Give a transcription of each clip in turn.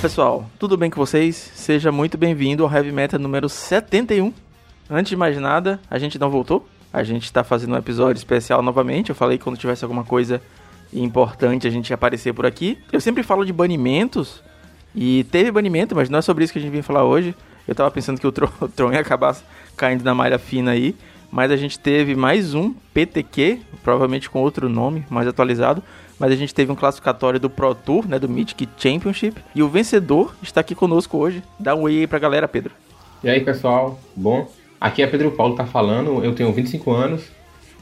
pessoal, tudo bem com vocês? Seja muito bem-vindo ao Heavy Metal número 71. Antes de mais nada, a gente não voltou. A gente está fazendo um episódio especial novamente. Eu falei que quando tivesse alguma coisa importante a gente ia aparecer por aqui. Eu sempre falo de banimentos e teve banimento, mas não é sobre isso que a gente vem falar hoje. Eu tava pensando que o Tron, o Tron ia acabar caindo na malha fina aí, mas a gente teve mais um PTQ, provavelmente com outro nome, mais atualizado, mas a gente teve um classificatório do Pro Tour, né, do Mythic Championship, e o vencedor está aqui conosco hoje. Dá um oi aí pra galera, Pedro. E aí, pessoal? Bom, aqui é Pedro Paulo tá falando, eu tenho 25 anos,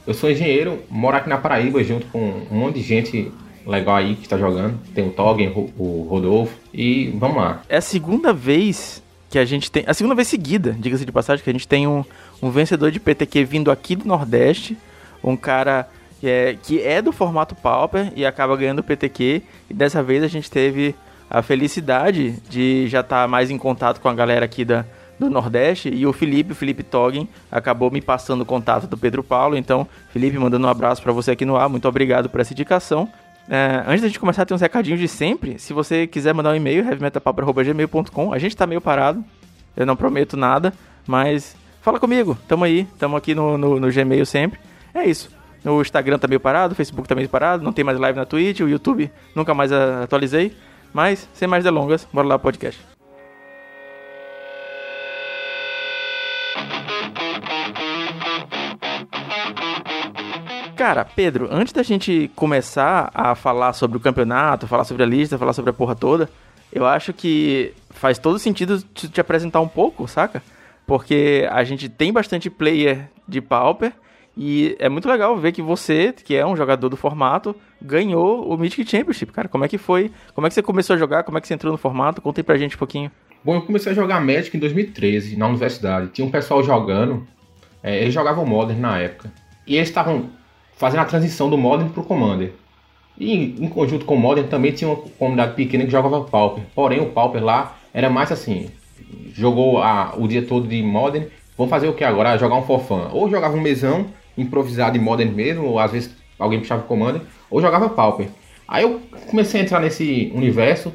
eu sou engenheiro, moro aqui na Paraíba junto com um monte de gente legal aí que está jogando. Tem o Toggen, o Rodolfo e vamos lá. É a segunda vez que a gente tem. A segunda vez seguida, diga-se de passagem, que a gente tem um, um vencedor de PTQ vindo aqui do Nordeste. Um cara que é, que é do formato Pauper e acaba ganhando o PTQ. E dessa vez a gente teve a felicidade de já estar tá mais em contato com a galera aqui da, do Nordeste. E o Felipe, o Felipe Toggen, acabou me passando o contato do Pedro Paulo. Então, Felipe, mandando um abraço para você aqui no ar. Muito obrigado por essa indicação. É, antes da gente começar, tem uns recadinhos de sempre. Se você quiser mandar um e-mail, heavymetalpapo.gmail.com. A gente tá meio parado, eu não prometo nada, mas fala comigo, tamo aí, tamo aqui no, no, no Gmail sempre. É isso. O Instagram tá meio parado, o Facebook tá meio parado, não tem mais live na Twitch, o YouTube nunca mais atualizei. Mas, sem mais delongas, bora lá podcast. Cara, Pedro, antes da gente começar a falar sobre o campeonato, falar sobre a lista, falar sobre a porra toda, eu acho que faz todo sentido te, te apresentar um pouco, saca? Porque a gente tem bastante player de Pauper e é muito legal ver que você, que é um jogador do formato, ganhou o Mythic Championship, cara. Como é que foi? Como é que você começou a jogar? Como é que você entrou no formato? Conta aí pra gente um pouquinho. Bom, eu comecei a jogar Magic em 2013, na universidade. Tinha um pessoal jogando, é, eles jogavam Modern na época. E eles estavam fazendo a transição do Modern para o Commander. E em conjunto com o Modern também tinha uma comunidade pequena que jogava Pauper. Porém, o Pauper lá era mais assim: jogou a, o dia todo de Modern. Vamos fazer o que agora? Jogar um forfã. Ou jogava um mesão improvisado em Modern mesmo, ou às vezes alguém puxava o Commander, ou jogava Pauper. Aí eu comecei a entrar nesse universo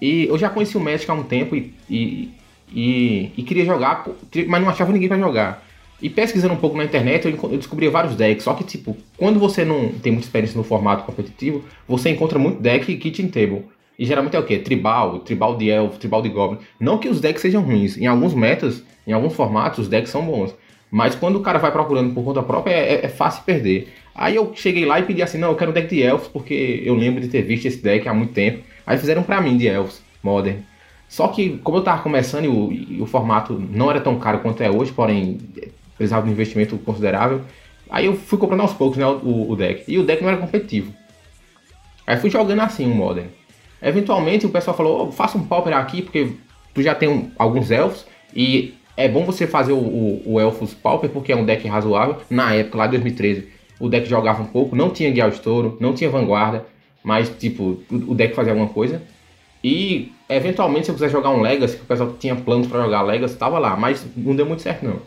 e eu já conheci o Magic há um tempo e, e, e, e queria jogar, mas não achava ninguém para jogar. E pesquisando um pouco na internet, eu descobri vários decks. Só que, tipo, quando você não tem muita experiência no formato competitivo, você encontra muito deck kitchen table. E geralmente é o quê? Tribal, tribal de elf, tribal de goblin. Não que os decks sejam ruins. Em alguns metas, em alguns formatos, os decks são bons. Mas quando o cara vai procurando por conta própria, é, é, é fácil perder. Aí eu cheguei lá e pedi assim, não, eu quero um deck de elfos, porque eu lembro de ter visto esse deck há muito tempo. Aí fizeram pra mim de elfos, modern. Só que, como eu tava começando e o, e o formato não era tão caro quanto é hoje, porém precisava de um investimento considerável. Aí eu fui comprando aos poucos né, o, o, deck. E o deck não era competitivo. Aí fui jogando assim o Modern. Eventualmente o pessoal falou: oh, faça um Pauper aqui, porque tu já tem um, alguns elfos. E é bom você fazer o, o, o Elfos Pauper, porque é um deck razoável. Na época, lá em 2013, o deck jogava um pouco. Não tinha Guial Estouro, não tinha Vanguarda. Mas, tipo, o, o deck fazia alguma coisa. E, eventualmente, se eu quiser jogar um Legacy, que o pessoal tinha planos para jogar Legacy, tava lá. Mas não deu muito certo, não.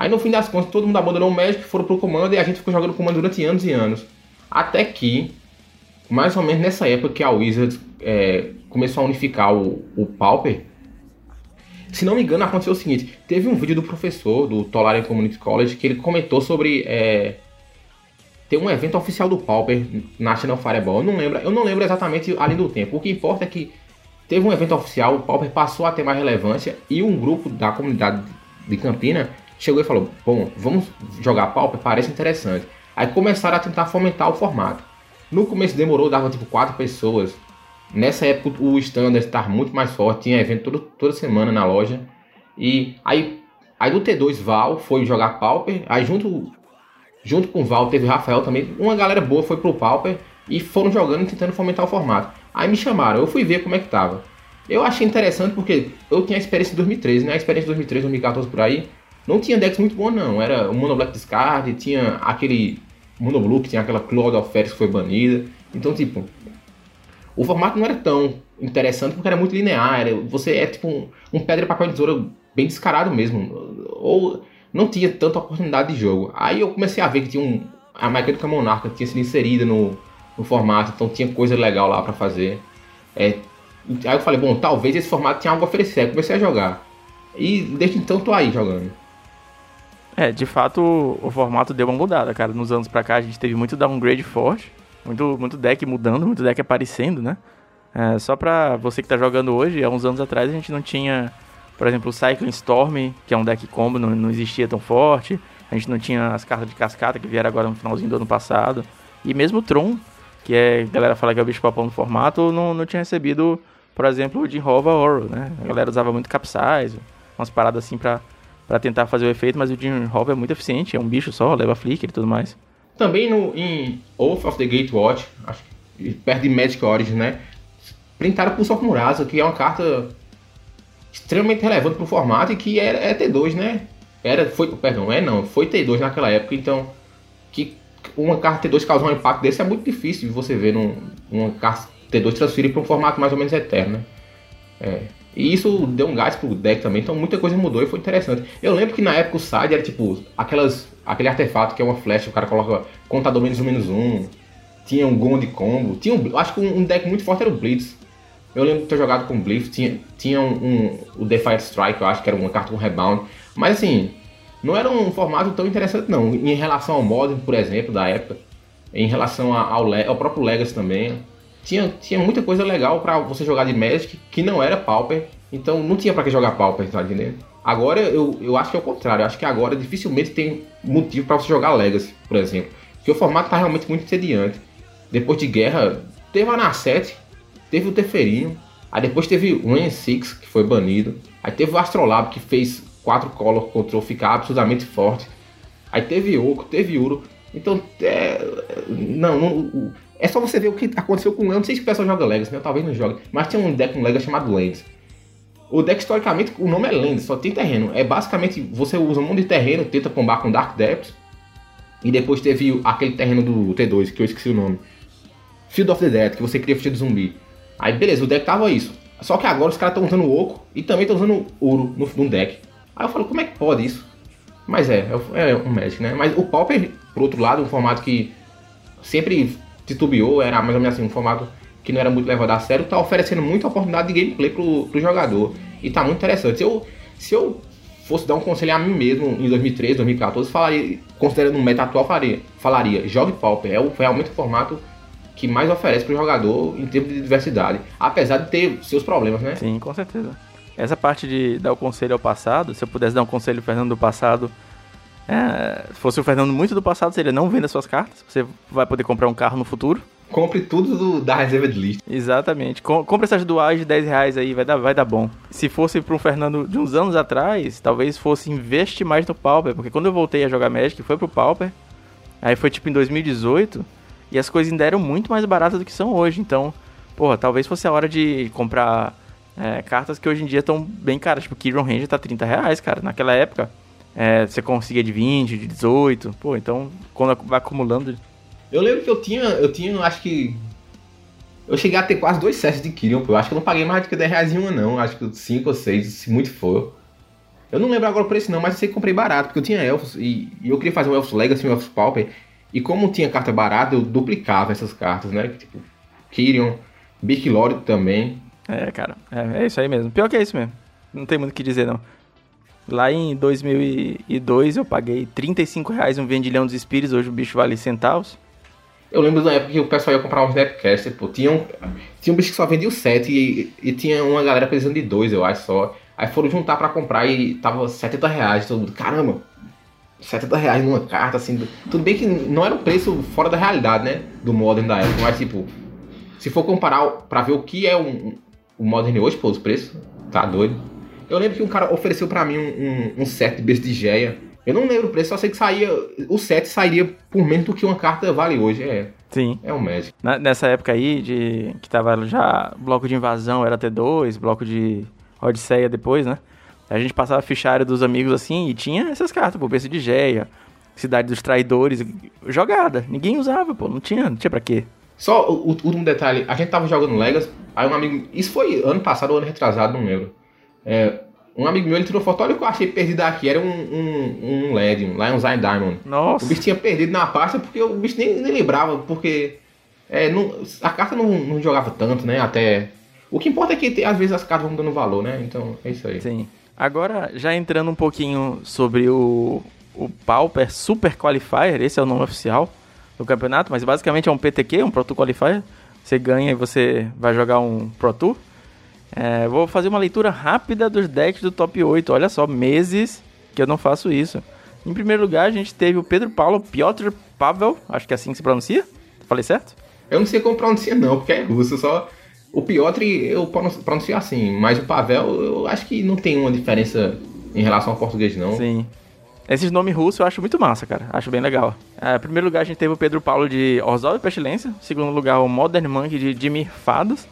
Aí no fim das contas todo mundo abandonou o Magic, foram pro comando e a gente ficou jogando comando durante anos e anos. Até que, mais ou menos nessa época que a Wizards é, começou a unificar o, o Pauper, se não me engano aconteceu o seguinte, teve um vídeo do professor do Tolarian Community College que ele comentou sobre é, ter um evento oficial do Pauper, National Fireball. Eu não lembro, eu não lembro exatamente além do tempo. O que importa é que teve um evento oficial, o Pauper passou a ter mais relevância e um grupo da comunidade de Campina chegou e falou: Bom, vamos jogar Pauper, parece interessante. Aí começaram a tentar fomentar o formato. No começo demorou, dava tipo quatro pessoas. Nessa época o standard estava muito mais forte, tinha evento todo, toda semana na loja. E aí, aí do T2 Val foi jogar Pauper, aí junto, junto com o Val teve Rafael também. Uma galera boa foi pro Pauper e foram jogando tentando fomentar o formato. Aí me chamaram, eu fui ver como é que tava. Eu achei interessante porque eu tinha a experiência de 2013, né? A experiência de 2013, 2014 por aí. Não tinha decks muito bom, não. Era o Mono Black Discard, tinha aquele Mono Blue, que tinha aquela Cloud of Fairies que foi banida. Então, tipo, o formato não era tão interessante porque era muito linear. Você é tipo um, um pedra, papel e tesoura bem descarado mesmo. Ou não tinha tanta oportunidade de jogo. Aí eu comecei a ver que tinha um. A mecânica monarca tinha sido inserida no, no formato, então tinha coisa legal lá para fazer. É, Aí eu falei, bom, talvez esse formato tinha algo a oferecer. Aí comecei a jogar. E desde então tô aí jogando. É, de fato o formato deu uma mudada, cara. Nos anos pra cá a gente teve muito downgrade forte, muito, muito deck mudando, muito deck aparecendo, né? É, só pra você que tá jogando hoje, há uns anos atrás a gente não tinha, por exemplo, o Cycling Storm, que é um deck combo, não, não existia tão forte. A gente não tinha as cartas de cascata que vieram agora no finalzinho do ano passado. E mesmo o Tron, que é, a galera fala que é o bicho papão no formato, não, não tinha recebido, por exemplo, o de Rova Oro, né? A galera usava muito Capsize, umas paradas assim pra para tentar fazer o efeito, mas o Jim Hov é muito eficiente, é um bicho só, leva flicker e tudo mais. Também no, em Oath of the Gatewatch, acho que perto de Magic Origin, né? Printaram Pulse of Murasa, que é uma carta extremamente relevante pro formato e que é, é T2, né? Era, foi, perdão, é não, foi T2 naquela época, então que uma carta T2 causar um impacto desse é muito difícil de você ver num, uma carta T2 transferir para um formato mais ou menos eterno, né? É, e isso deu um gás pro deck também, então muita coisa mudou e foi interessante. Eu lembro que na época o side era tipo aquelas, aquele artefato que é uma flecha, o cara coloca contador menos um menos um, tinha um Gond combo, tinha um, acho que um, deck muito forte era o Blitz. Eu lembro de ter jogado com Blitz, tinha, tinha um, um, o Defiant Strike, eu acho que era uma carta com rebound, mas assim, não era um formato tão interessante não, em relação ao Modern, por exemplo, da época, em relação ao, ao próprio Legacy também, tinha, tinha muita coisa legal para você jogar de Magic que não era Pauper. Então não tinha para que jogar Pauper, tá entendendo? Agora eu, eu acho que é o contrário. Eu acho que agora dificilmente tem motivo para você jogar Legacy, por exemplo. Porque o formato tá realmente muito entediante. Depois de guerra, teve a Nasset, teve o Teferinho, aí depois teve o N6, que foi banido. Aí teve o Astrolab, que fez 4 color control ficar absolutamente forte. Aí teve Oco, teve Uro. Então, é, não, não, é só você ver o que aconteceu com o Não sei se o pessoal joga Legacy, né? Talvez não jogue. Mas tinha um deck um Legacy chamado Lands. O deck, historicamente, o nome é Lands, só tem terreno. É basicamente, você usa um monte de terreno, tenta combar com Dark Depths. E depois teve aquele terreno do T2, que eu esqueci o nome. Field of the Dead, que você cria ficha de zumbi. Aí, beleza, o deck tava isso. Só que agora os caras estão usando Oco e também estão usando Ouro no, no, deck. Aí eu falo, como é que pode isso? Mas é, é, é um Magic, né? Mas o Pauper, por outro lado, um formato que sempre titubeou, era mais ou menos assim, um formato que não era muito levado a sério, tá oferecendo muita oportunidade de gameplay pro, pro jogador. E tá muito interessante. Se eu, se eu fosse dar um conselho a mim mesmo em 2013, 2014, falaria, considerando o meta atual, falaria, falaria jogue Pauper. É o, realmente o formato que mais oferece pro jogador em termos de diversidade. Apesar de ter seus problemas, né? Sim, com certeza. Essa parte de dar o conselho ao passado, se eu pudesse dar um conselho Fernando do passado, é, se fosse o Fernando muito do passado, seria não venda suas cartas. Você vai poder comprar um carro no futuro. Compre tudo do, da reserva de lista. Exatamente. Com, compre essas duais de 10 reais aí, vai dar, vai dar bom. Se fosse para um Fernando de uns anos atrás, talvez fosse investir mais no Pauper. Porque quando eu voltei a jogar Magic, foi pro Pauper. Aí foi tipo em 2018. E as coisas ainda eram muito mais baratas do que são hoje. Então, porra, talvez fosse a hora de comprar é, cartas que hoje em dia estão bem caras. Tipo, Kiron Ranger tá 30 reais, cara. Naquela época, é, você conseguia de 20, de 18. Pô, então quando vai acumulando. Eu lembro que eu tinha, eu tinha, acho que. Eu cheguei a ter quase dois sets de Kyrian, pô. Eu acho que eu não paguei mais do que 10 reais em uma, não. Acho que 5 ou 6, se muito for. Eu não lembro agora o preço, não, mas eu sei que comprei barato, porque eu tinha elfos e, e eu queria fazer um Elfos Legacy um Elfos Pauper. E como tinha carta barata, eu duplicava essas cartas, né? Tipo, Kyrian, Big Lord também. É, cara, é, é isso aí mesmo. Pior que é isso mesmo. Não tem muito o que dizer, não. Lá em 2002 eu paguei 35 reais um vendilhão dos espíritos, hoje o bicho vale centavos. Eu lembro da época que o pessoal ia comprar uns Snapcaster, pô. Tinha um, tinha um bicho que só vendia o 7 e, e tinha uma galera precisando de dois, eu acho só. Aí foram juntar para comprar e tava 70 reais. Todo mundo, caramba, 70 reais numa carta, assim. Tudo bem que não era um preço fora da realidade, né? Do Modern da época, mas tipo, se for comparar pra ver o que é um, o Modern hoje, pô, os preços, tá doido. Eu lembro que um cara ofereceu para mim um, um, um, set de besta de Geia. Eu não lembro o preço, só sei que saía. O set sairia por menos do que uma carta vale hoje. É. Sim. É um Magic. Na, nessa época aí, de que tava já. Bloco de invasão era T2, bloco de Odisseia depois, né? A gente passava fichário dos amigos assim e tinha essas cartas, pô, Geia, Cidade dos Traidores, jogada. Ninguém usava, pô, não tinha, não tinha pra quê. Só o, o último detalhe, a gente tava jogando Legas, aí um amigo. Isso foi ano passado ou ano retrasado, não lembro. É, um amigo meu ele tirou foto, olha o que eu achei perdido aqui, era um, um, um LED, um Lion Diamond. Nossa. O bicho tinha perdido na pasta porque o bicho nem, nem lembrava, porque é, não, a carta não, não, jogava tanto, né? Até O que importa é que às vezes as cartas vão dando valor, né? Então é isso aí. Sim. Agora, já entrando um pouquinho sobre o, o Pauper Super Qualifier, esse é o nome oficial do campeonato, mas basicamente é um PTQ, um Pro Tour Qualifier. Você ganha e você vai jogar um Pro Tour. É, vou fazer uma leitura rápida dos decks do top 8. Olha só, meses que eu não faço isso. Em primeiro lugar, a gente teve o Pedro Paulo Piotr Pavel, acho que é assim que se pronuncia. Falei certo? Eu não sei como pronuncia, não, porque é russo. Só o Piotr eu pronuncio assim, mas o Pavel eu acho que não tem uma diferença em relação ao português, não. Sim. Esses nomes russos eu acho muito massa, cara. Acho bem legal. É, em primeiro lugar, a gente teve o Pedro Paulo de Orzhov e Pestilência. Em segundo lugar, o Modern Monk de Jimmy Fados.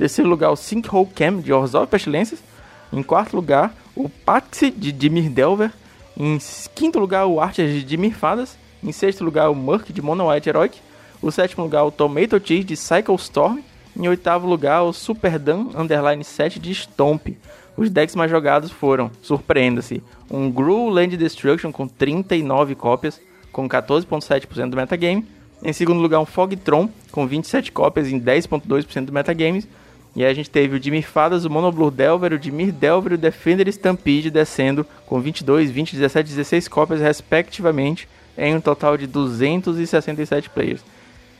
Terceiro lugar, o Sinkhole Cam de Orzhov Pestilências. Em quarto lugar, o Paxi de Dimir Delver. Em quinto lugar, o Archer de Dimir Fadas. Em sexto lugar, o Murk de Mono White Heroic. O sétimo lugar, o Tomato Cheese de Cycle Storm. Em oitavo lugar, o Super Dan Underline 7 de Stomp. Os decks mais jogados foram, surpreenda-se, um Gru Land Destruction com 39 cópias, com 14.7% do metagame. Em segundo lugar, um Fogtron com 27 cópias em 10.2% do metagame. E aí a gente teve o Dimir Fadas, o Monoblue Delver, o Dimir Delver e o Defender Stampede descendo com 22, 20, 17 e 16 cópias respectivamente, em um total de 267 players.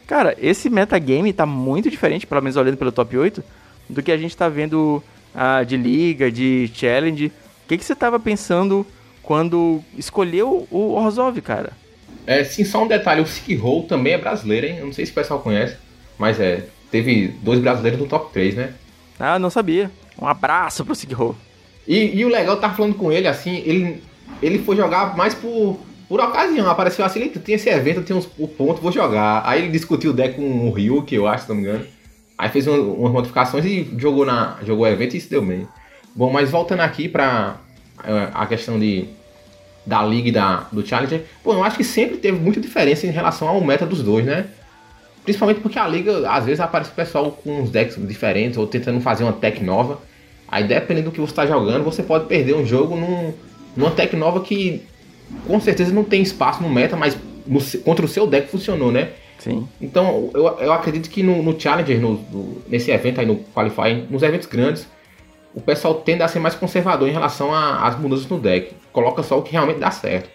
Cara, esse metagame tá muito diferente, pelo menos olhando pelo top 8, do que a gente tá vendo ah, de liga, de challenge. O que, que você estava pensando quando escolheu o Orzhov, cara? É, sim, só um detalhe, o Sick Roll também é brasileiro, hein? Eu não sei se o pessoal conhece, mas é, teve dois brasileiros no top 3, né? Ah, não sabia. Um abraço pro Sick Roll. E, e, o legal, eu tava falando com ele, assim, ele, ele foi jogar mais por, por ocasião, apareceu assim, tem esse evento, tem uns, o ponto, vou jogar. Aí ele discutiu o deck com o Ryu, que eu acho, se não me engano. Aí fez uma, umas modificações e jogou, na, jogou o evento e isso deu bem. Bom, mas voltando aqui para é, a questão de, da Liga e da, do Challenger, pô, eu acho que sempre teve muita diferença em relação ao meta dos dois, né? Principalmente porque a Liga, às vezes, aparece o pessoal com uns decks diferentes ou tentando fazer uma tech nova. Aí, dependendo do que você está jogando, você pode perder um jogo num, numa tech nova que com certeza não tem espaço no meta, mas no, contra o seu deck funcionou, né? Sim. Então, eu, eu acredito que no, no Challenger, no, no, nesse evento aí, no Qualifying, nos eventos grandes, o pessoal tende a ser mais conservador em relação às mudanças no deck. Coloca só o que realmente dá certo.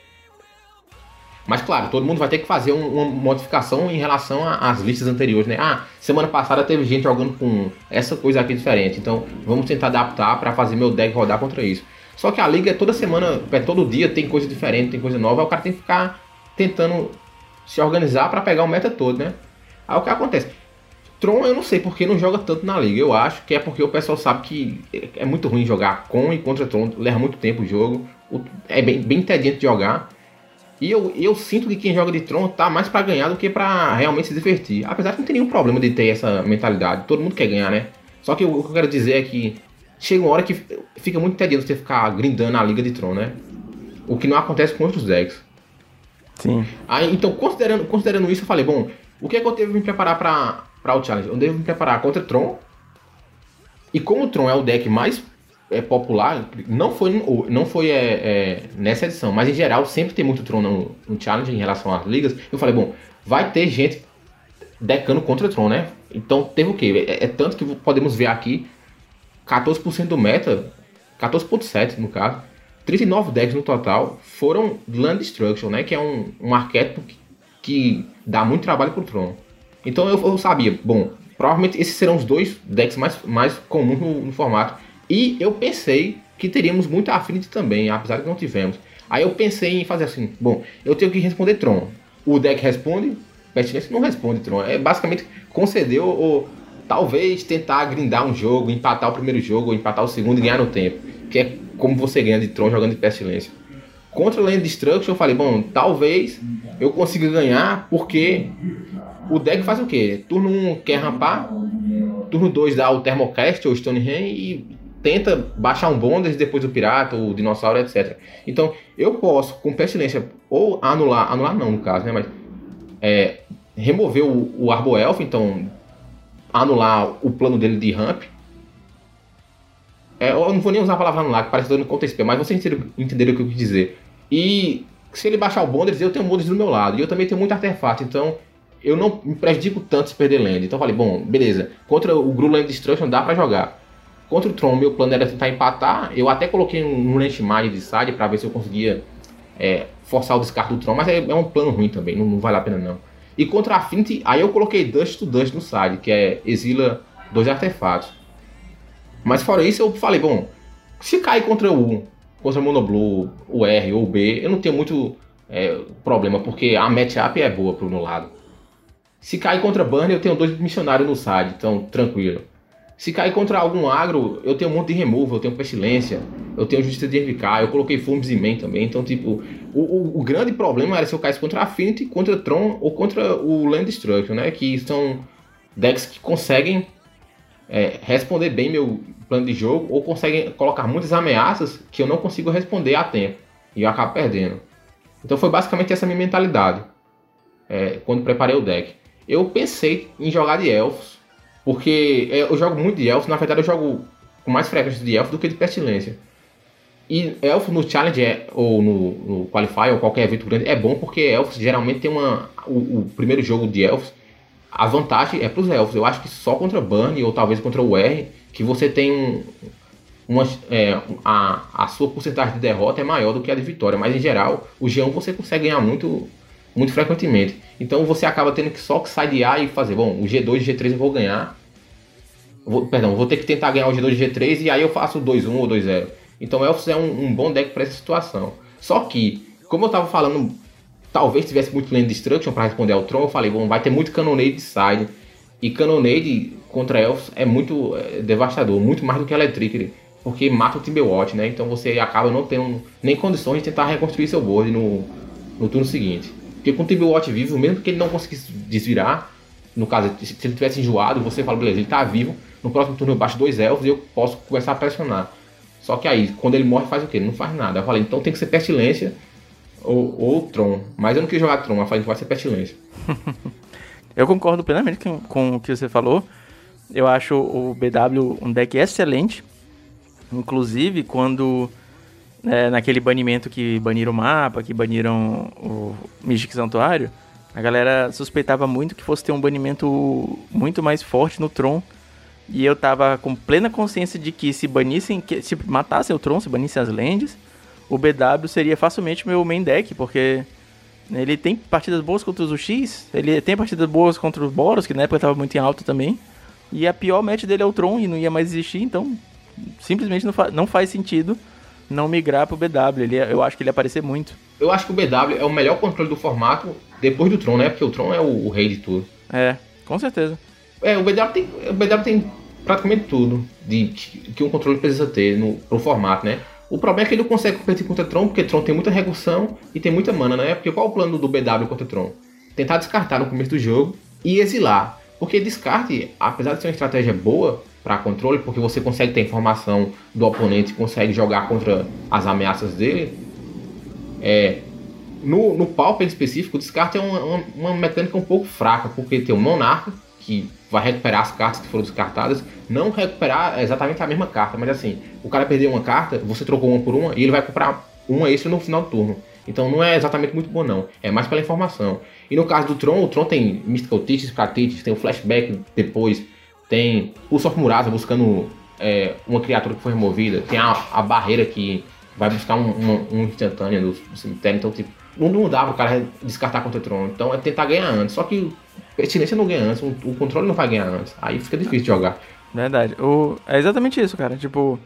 Mas claro, todo mundo vai ter que fazer um, uma modificação em relação às listas anteriores, né? Ah, semana passada teve gente jogando com essa coisa aqui diferente, então vamos tentar adaptar para fazer meu deck rodar contra isso. Só que a liga é toda semana, é todo dia tem coisa diferente, tem coisa nova, o cara tem que ficar tentando se organizar para pegar o meta todo, né? Aí o que acontece? Tron eu não sei porque não joga tanto na liga. Eu acho que é porque o pessoal sabe que é muito ruim jogar com e contra Tron, leva muito tempo o jogo, é bem, bem entediante de jogar. E eu, eu sinto que quem joga de Tron tá mais para ganhar do que para realmente se divertir. Apesar de não ter nenhum problema de ter essa mentalidade, todo mundo quer ganhar, né? Só que o que eu quero dizer é que chega uma hora que fica muito entediante você ficar grindando a liga de Tron, né? O que não acontece com outros decks. Sim. Aí, então, considerando, considerando isso, eu falei, bom, o que é que eu devo me preparar para o challenge? Eu devo me preparar contra Tron. E como o Tron é o deck mais é, popular, não foi, não foi é, é, nessa edição, mas em geral sempre tem muito Tron no, no challenge em relação às ligas. Eu falei, bom, vai ter gente decando contra Tron, né? Então teve o quê? É, é tanto que podemos ver aqui 14% do meta, 14.7 no caso, 39 decks no total foram Land Destruction, né? Que é um, um arquétipo que, que dá muito trabalho pro Tron. Então eu, eu, sabia, bom, provavelmente esses serão os dois decks mais, mais comuns no, no formato. E eu pensei que teríamos muito Affinity também, apesar de que não tivemos. Aí eu pensei em fazer assim, bom, eu tenho que responder Tron. O deck responde, Pestilência não responde Tron. É basicamente conceder ou, ou talvez tentar grindar um jogo, empatar o primeiro jogo, empatar o segundo e ganhar no tempo. Que é como você ganha de Tron jogando de Pestilência. Contra o Land Destruction eu falei, bom, talvez eu consiga ganhar porque o deck faz o quê? Turno 1 quer rampar, turno 2 dá o Thermocast ou Stonehenge e tenta baixar um Bonders depois do Pirata, o Dinossauro, etc. Então eu posso, com Pestilência, ou anular, anular não no caso, né, mas é, remover o, o Arbo Elf, então anular o plano dele de ramp, é, eu não vou nem usar a palavra anular, que parece dando conta SP, mas vocês entenderam o que eu quis dizer. E se ele baixar o Bonders, eu tenho Bonders do meu lado. E eu também tenho muito artefato, então eu não me prejudico tanto se perder land. Então eu falei, bom, beleza. Contra o Gru Land Destruction dá pra jogar. Contra o Tron, meu plano era tentar empatar. Eu até coloquei um Lente Mage de side pra ver se eu conseguia é, forçar o descarte do Tron, mas é, é um plano ruim também, não, não, vale a pena não. E contra a Affinity, aí eu coloquei Dust to Dust no side, que é exila dois artefatos. Mas fora isso, eu falei, bom, se cair contra o contra o Monoblue, o R ou o B, eu não tenho muito é, problema, porque a matchup é boa pro meu lado. Se cair contra Burn, eu tenho dois missionários no side, então tranquilo. Se cair contra algum agro, eu tenho um monte de removal, eu tenho pestilência, eu tenho justiça de RVK, eu coloquei Fulmes e Man também. Então, tipo, o, o, o, grande problema era se eu caísse contra Affinity, contra Tron ou contra o Land Destruction, né? Que são decks que conseguem é, responder bem meu plano de jogo ou conseguem colocar muitas ameaças que eu não consigo responder a tempo e eu acabo perdendo. Então foi basicamente essa minha mentalidade é, quando preparei o deck. Eu pensei em jogar de elfos porque é, eu jogo muito de elfo, na verdade eu jogo com mais frequência de elfo do que de pestilência. E elfo no challenge é, ou no, no qualify ou qualquer evento grande é bom porque elfos geralmente tem uma o, o primeiro jogo de elfos a vantagem é para os elfos. Eu acho que só contra Burn ou talvez contra o R que você tem um, uma, é, a, a sua porcentagem de derrota é maior do que a de vitória, mas em geral o G1 você consegue ganhar muito muito frequentemente. Então você acaba tendo que só sidear e fazer, bom, o G2 e G3 eu vou ganhar. Vou, perdão, vou ter que tentar ganhar o G2 e G3 e aí eu faço 2-1 ou 2-0. Então Elfos é um, um bom deck para essa situação. Só que, como eu estava falando, talvez tivesse muito Land Destruction para responder ao Tron, eu falei, bom, vai ter muito Cannonade side. E Cannonade contra Elfos é muito é, devastador, muito mais do que Electric, porque mata o Timberwatch, né? Então você acaba não tendo nem condições de tentar reconstruir seu board no, no turno seguinte. Porque com o Timberwatch vivo, mesmo que ele não conseguisse desvirar, no caso, se ele tivesse enjoado, você fala, beleza, ele tá vivo, no próximo turno eu baixo dois elfos e eu posso começar a pressionar. Só que aí, quando ele morre, faz o quê? Ele não faz nada. Eu falei, então tem que ser pestilência ou, ou Tron. Mas eu não quis jogar Tron, eu falei, vai ser pestilência. eu concordo plenamente com, com o que você falou. Eu acho o BW um deck excelente. Inclusive, quando é, naquele banimento que baniram o mapa, que baniram o Mystic Santuário, a galera suspeitava muito que fosse ter um banimento muito mais forte no Tron. E eu tava com plena consciência de que se banissem, se matassem o Tron, se banissem as lands, o BW seria facilmente meu main deck, porque ele tem partidas boas contra os X, ele tem partidas boas contra os Boros, que na época tava muito em alta também. E a pior match dele é o Tron e não ia mais existir, então simplesmente não, fa não faz sentido não migrar pro BW. Ele, eu acho que ele ia aparecer muito. Eu acho que o BW é o melhor controle do formato depois do Tron, né? Porque o Tron é o, o rei de tudo. É, com certeza. É, o BW tem, o BW tem praticamente tudo de, que um controle precisa ter no, pro formato, né? O problema é que ele não consegue competir contra Tron, porque Tron tem muita recursão e tem muita mana, né? Porque qual é o plano do BW contra Tron? Tentar descartar no começo do jogo e exilar. Porque descarte, apesar de ser uma estratégia boa, para controle, porque você consegue ter informação do oponente, consegue jogar contra as ameaças dele. É, no, no Pauper específico, o descarte é uma, uma, uma, mecânica um pouco fraca, porque tem o Monarca, que vai recuperar as cartas que foram descartadas, não recuperar exatamente a mesma carta, mas assim, o cara perdeu uma carta, você trocou uma por uma, e ele vai comprar uma extra no final do turno. Então não é exatamente muito bom não, é mais pela informação. E no caso do Tron, o Tron tem Mystical Teachers, Practices, tem o Flashback depois, tem o Sof Murasa buscando é, uma criatura que foi removida, tem a, a barreira que vai buscar um, um, um instantâneo do, cemitério, então tipo, não, dá pro cara descartar contra o Tron, então é tentar ganhar antes, só que pertinência não ganha antes, o, o, controle não vai ganhar antes, aí fica difícil de jogar. Verdade, o, é exatamente isso, cara, tipo,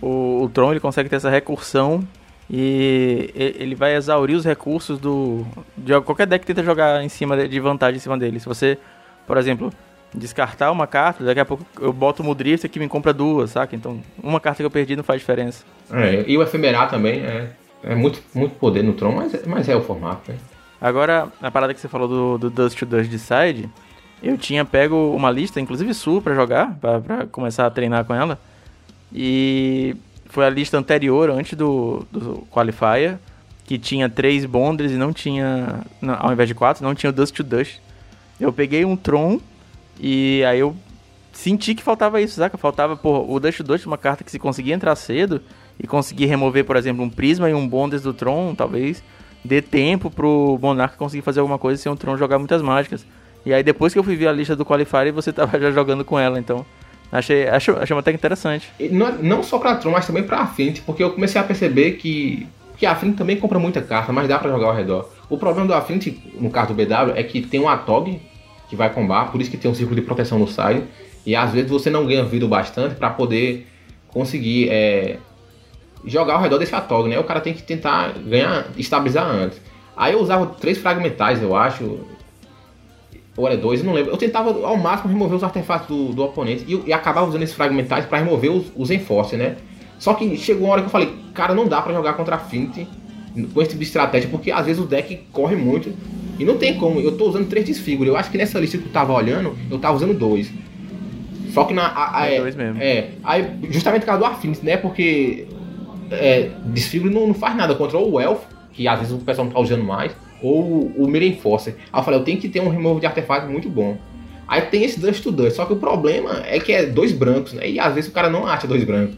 o, o Tron ele consegue ter essa recursão e ele vai exaurir os recursos do de qualquer deck que tenta jogar em cima de vantagem em cima dele. Se você, por exemplo, descartar uma carta, daqui a pouco eu boto o Mudrifter que me compra duas, saca? Então, uma carta que eu perdi não faz diferença. É, e o Efemerar também é, é muito, muito poder no Tron, mas, mas é o formato, né? Agora, a parada que você falou do, do Dust to Dust Decide, eu tinha pego uma lista, inclusive Su, pra jogar, pra, pra começar a treinar com ela. E foi a lista anterior, antes do, do Qualifier, que tinha três Bondres e não tinha, ao invés de quatro, não tinha o Dust to Dust. Eu peguei um Tron e aí eu senti que faltava isso, saca? Faltava, pô, o Dust 2 uma carta que se conseguir entrar cedo e conseguir remover, por exemplo, um Prisma e um Bondes do Tron, talvez dê tempo pro Monarca conseguir fazer alguma coisa sem o Tron jogar muitas mágicas. E aí depois que eu fui ver a lista do Qualifier, você tava já jogando com ela, então achei, achei, achei até interessante. Não, não só pra Tron, mas também pra Affinity, porque eu comecei a perceber que, que a Affinity também compra muita carta, mas dá pra jogar ao redor. O problema do Affinity, no caso do BW, é que tem um Atog que vai combar, por isso que tem um círculo de proteção no side, e às vezes você não ganha vida o bastante para poder conseguir é, jogar ao redor desse Atog, né? O cara tem que tentar ganhar, estabilizar antes. Aí eu usava três fragmentais, eu acho, ou era dois, não lembro. Eu tentava ao máximo remover os artefatos do, do oponente e, e acabava usando esses fragmentais para remover os, os né? Só que chegou uma hora que eu falei, cara, não dá para jogar contra a Affinity com esse tipo de estratégia, porque às vezes o deck corre muito e não tem como. Eu tô usando três desfiguras. Eu acho que nessa lista que eu tava olhando, eu tava usando dois. Só que na. A, a, é, dois mesmo. É. Aí, justamente por causa do Affinity, né? Porque é, desfigure não, não faz nada contra o Elf, que às vezes o pessoal não tá usando mais ou o Mirror Enforcer. Aí eu falei, eu tenho que ter um remove de artefato muito bom. Aí tem esse Dust to Dust, só que o problema é que é dois brancos, né? E às vezes o cara não acha dois brancos,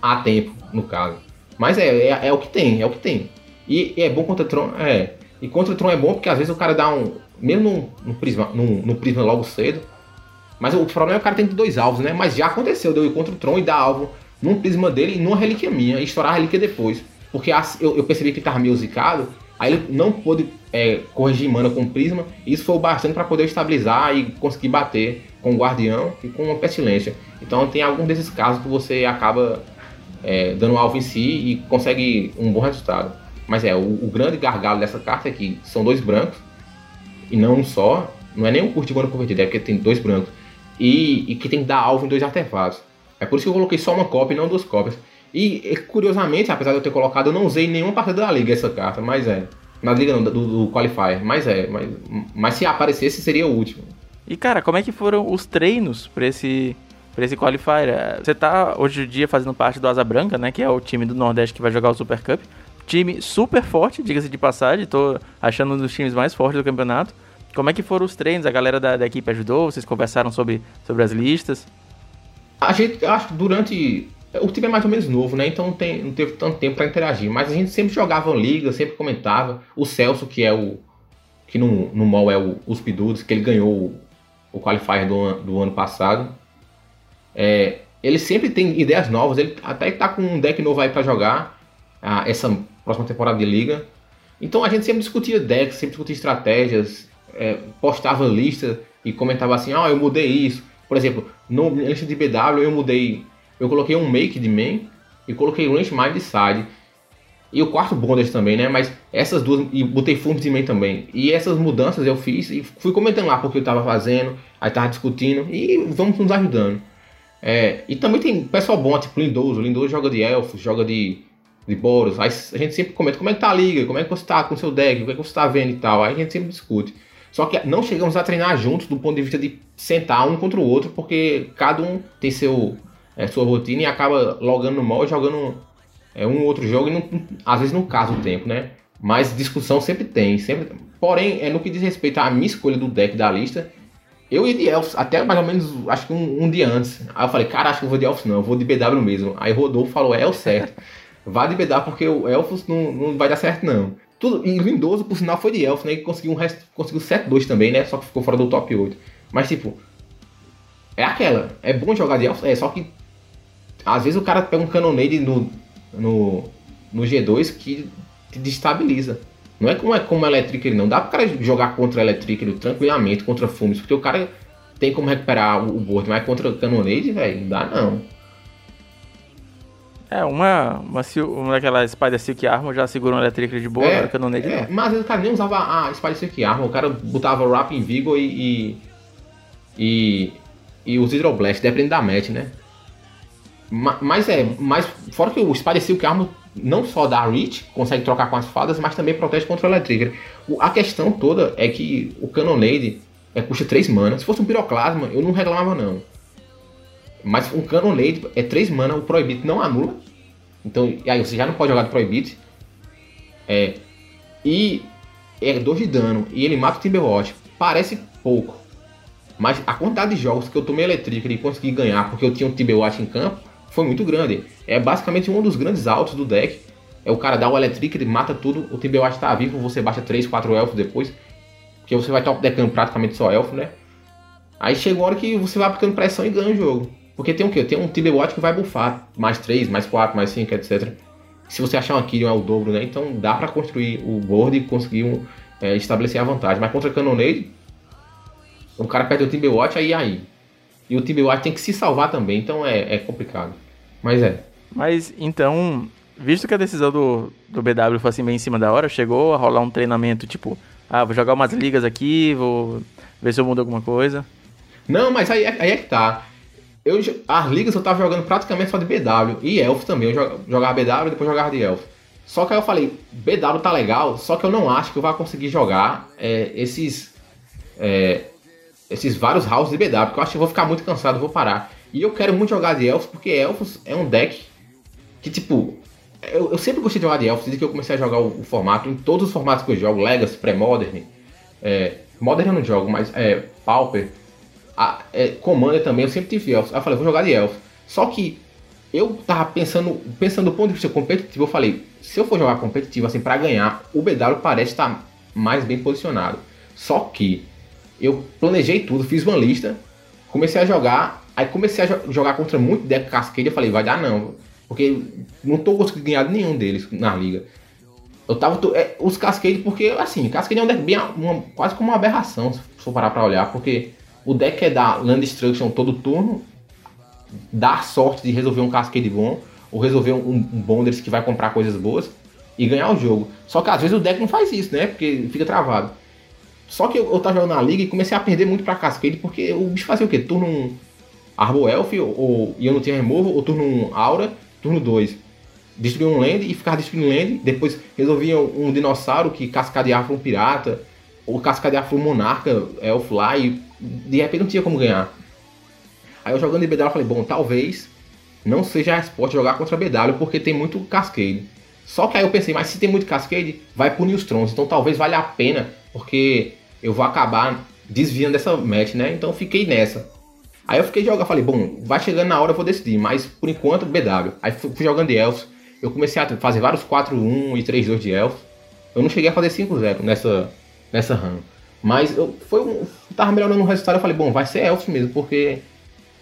há tempo, no caso. Mas é, é, é o que tem, é o que tem. E, e, é bom contra Tron, é. E contra Tron é bom porque às vezes o cara dá um. Mesmo no, prisma, no, prisma logo cedo. Mas o problema é que o cara tem dois alvos, né? Mas já aconteceu, deu ir contra o Tron e dar alvo num prisma dele e numa relíquia minha, e estourar a relíquia depois. Porque eu, eu percebi que ele tava meio zicado, aí ele não pôde é, corrigir mana com prisma. Isso foi o bastante para poder estabilizar e conseguir bater com o guardião e com uma pestilência. Então tem alguns desses casos que você acaba é, dando alvo em si e consegue um bom resultado. Mas é, o, o, grande gargalo dessa carta é que são dois brancos e não um só. Não é nem um mana convertido, é porque tem dois brancos. E, e, que tem que dar alvo em dois artefatos. É por isso que eu coloquei só uma cópia e não duas cópias. E, curiosamente, apesar de eu ter colocado, eu não usei nenhuma partida da liga essa carta, mas é. Na liga não, do, do Qualifier, mas é. Mas, mas se aparecesse, seria o último. E cara, como é que foram os treinos para esse, pra esse Qualifier? Você tá hoje em dia fazendo parte do Asa Branca, né? Que é o time do Nordeste que vai jogar o Super Cup. Time super forte, diga-se de passagem. Tô achando um dos times mais fortes do campeonato. Como é que foram os treinos? A galera da, da equipe ajudou? Vocês conversaram sobre, sobre as listas? A gente, acho que durante o time é mais ou menos novo, né? Então não, tem, não teve tanto tempo para interagir. Mas a gente sempre jogava liga, sempre comentava. O Celso, que é o. que no, no mall é o, os que ele ganhou o, o Qualifier do, do ano passado. É, ele sempre tem ideias novas. Ele até tá com um deck novo aí para jogar ah, essa próxima temporada de liga. Então a gente sempre discutia decks, sempre discutia estratégias, é, postava lista e comentava assim: ah, eu mudei isso. Por exemplo, no lista de BW eu mudei eu coloquei um make de main e coloquei range mais de side. E o quarto bondage também, né? Mas essas duas. E botei fundo de main também. E essas mudanças eu fiz e fui comentando lá porque eu tava fazendo, aí tava discutindo e vamos nos ajudando. É, e também tem pessoal bom, tipo Lindoso. Lindoso joga de elfos, joga de, de Boros. Aí a gente sempre comenta como é que tá a liga, como é que você tá com o seu deck, o que, é que você tá vendo e tal. Aí a gente sempre discute. Só que não chegamos a treinar juntos do ponto de vista de sentar um contra o outro, porque cada um tem seu é, sua rotina e acaba logando no mal jogando é, um outro jogo e não, às vezes não casa o tempo, né? Mas discussão sempre tem, sempre. Porém, é no que diz respeito à minha escolha do deck da lista, eu ia de Elfos, até mais ou menos, acho que um, um, dia antes. Aí eu falei, cara, acho que eu vou de Elfos não, eu vou de BW mesmo. Aí Rodolfo falou, é o certo. Vá de BW porque o Elfos não, não vai dar certo não. Tudo, e Lindoso, por sinal, foi de Elfos, né? Que conseguiu um resto, conseguiu 7-2 também, né? Só que ficou fora do top 8. Mas tipo, é aquela. É bom jogar de Elfos, é, só que às vezes o cara pega um Cannonade no, no, no G2 que te destabiliza. Não é como é como Electric não dá para cara jogar contra Electric tranquilamente, contra Fumes, porque o cara tem como recuperar o, board, mas contra Cannonade, velho, não dá não. É, uma, uma, uma daquela Spider Silk Armor já segura um Electric de boa, é, Cannonade é, não. Mas às vezes o cara nem usava a Spider Silk Armor, o cara botava Rap em Vigor e, e, e, e os Hydroblast, depende da match, né? Mas é, mas fora que o Spider Silk Armor não só dá reach, consegue trocar com as fadas, mas também protege contra o Electricity. A questão toda é que o Cannonade é, custa 3 mana. Se fosse um Piroclasma, eu não reclamava não. Mas um Cannonade é 3 mana, o Prohibit não anula. Então, aí você já não pode jogar de Prohibit. É, e é 2 de dano, e ele mata o Timberwatch. Parece pouco. Mas a quantidade de jogos que eu tomei Electricity e consegui ganhar porque eu tinha um Timberwatch em campo, foi muito grande. É basicamente um dos grandes altos do deck. É o cara dá o Electric, ele mata tudo, o Timberwatch tá vivo, você baixa 3, 4 elfos depois. Porque você vai estar decando praticamente só elfo, né? Aí chega uma hora que você vai aplicando pressão e ganha o jogo. Porque tem o quê? Tem um Tibewatch que vai bufar mais 3, mais 4, mais 5, etc. Se você achar uma Kyrian é o dobro, né? Então dá pra construir o board e conseguir um, é, estabelecer a vantagem. Mas contra Cannonade, o cara perde o Timberwatch, aí aí. E o Timberwatch tem que se salvar também, então é, é complicado. Mas é. Mas então, visto que a decisão do, do BW foi assim bem em cima da hora, chegou a rolar um treinamento tipo, ah, vou jogar umas ligas aqui, vou ver se eu mudo alguma coisa. Não, mas aí, aí é que tá. Eu, as ligas eu tava jogando praticamente só de BW e Elf também. Eu jogava BW e depois jogava de Elf. Só que aí eu falei, BW tá legal, só que eu não acho que eu vá conseguir jogar é, esses é, esses vários houses de BW, porque eu acho que eu vou ficar muito cansado, vou parar. E eu quero muito jogar de Elfos, porque Elfos é um deck que, tipo, eu, eu sempre gostei de jogar de Elfos, desde que eu comecei a jogar o, o formato, em todos os formatos que eu jogo, Legacy, Pré-Modern, é, Modern eu não jogo, mas é, Pauper, a, é, Commander também, eu sempre tive Elfos. Aí eu falei, vou jogar de Elfos. Só que eu tava pensando, pensando do ponto de vista competitivo, eu falei, se eu for jogar competitivo assim para ganhar, o BW parece estar mais bem posicionado. Só que eu planejei tudo, fiz uma lista, comecei a jogar, aí comecei a jogar contra muito deck Cascade, eu falei, vai dar não, porque não tô conseguindo ganhar nenhum deles na liga. Eu tava. É, os Cascade, porque assim, Cascade é um deck bem. Uma, quase como uma aberração, se for parar pra olhar, porque o deck é dar Land Destruction todo turno, dar sorte de resolver um Cascade bom, ou resolver um, um Bonders que vai comprar coisas boas e ganhar o jogo. Só que às vezes o deck não faz isso, né? Porque fica travado. Só que eu, eu tava jogando na liga e comecei a perder muito pra Cascade, porque o bicho fazia o quê? Turno 1 Arbor Elf, ou, e eu não tinha removal, ou turno 1 Aura, turno 2 destruía um land e ficava destruindo land, depois resolvia um dinossauro que cascadeava um pirata, ou cascadeava um monarca elf lá, e de repente não tinha como ganhar. Aí eu jogando de BW eu falei, bom, talvez não seja a resposta jogar contra BW, porque tem muito cascade. Só que aí eu pensei, mas se tem muito cascade, vai punir os trons, então talvez valha a pena, porque eu vou acabar desviando dessa match, né? Então fiquei nessa. Aí eu fiquei jogando, falei, bom, vai chegando na hora eu vou decidir, mas por enquanto BW. Aí fui, jogando de Elfos, eu comecei a fazer vários 4-1 e 3-2 de Elfos. Eu não cheguei a fazer 5-0 nessa, nessa run. Mas eu, foi um, tava melhorando o resultado, eu falei, bom, vai ser Elfos mesmo, porque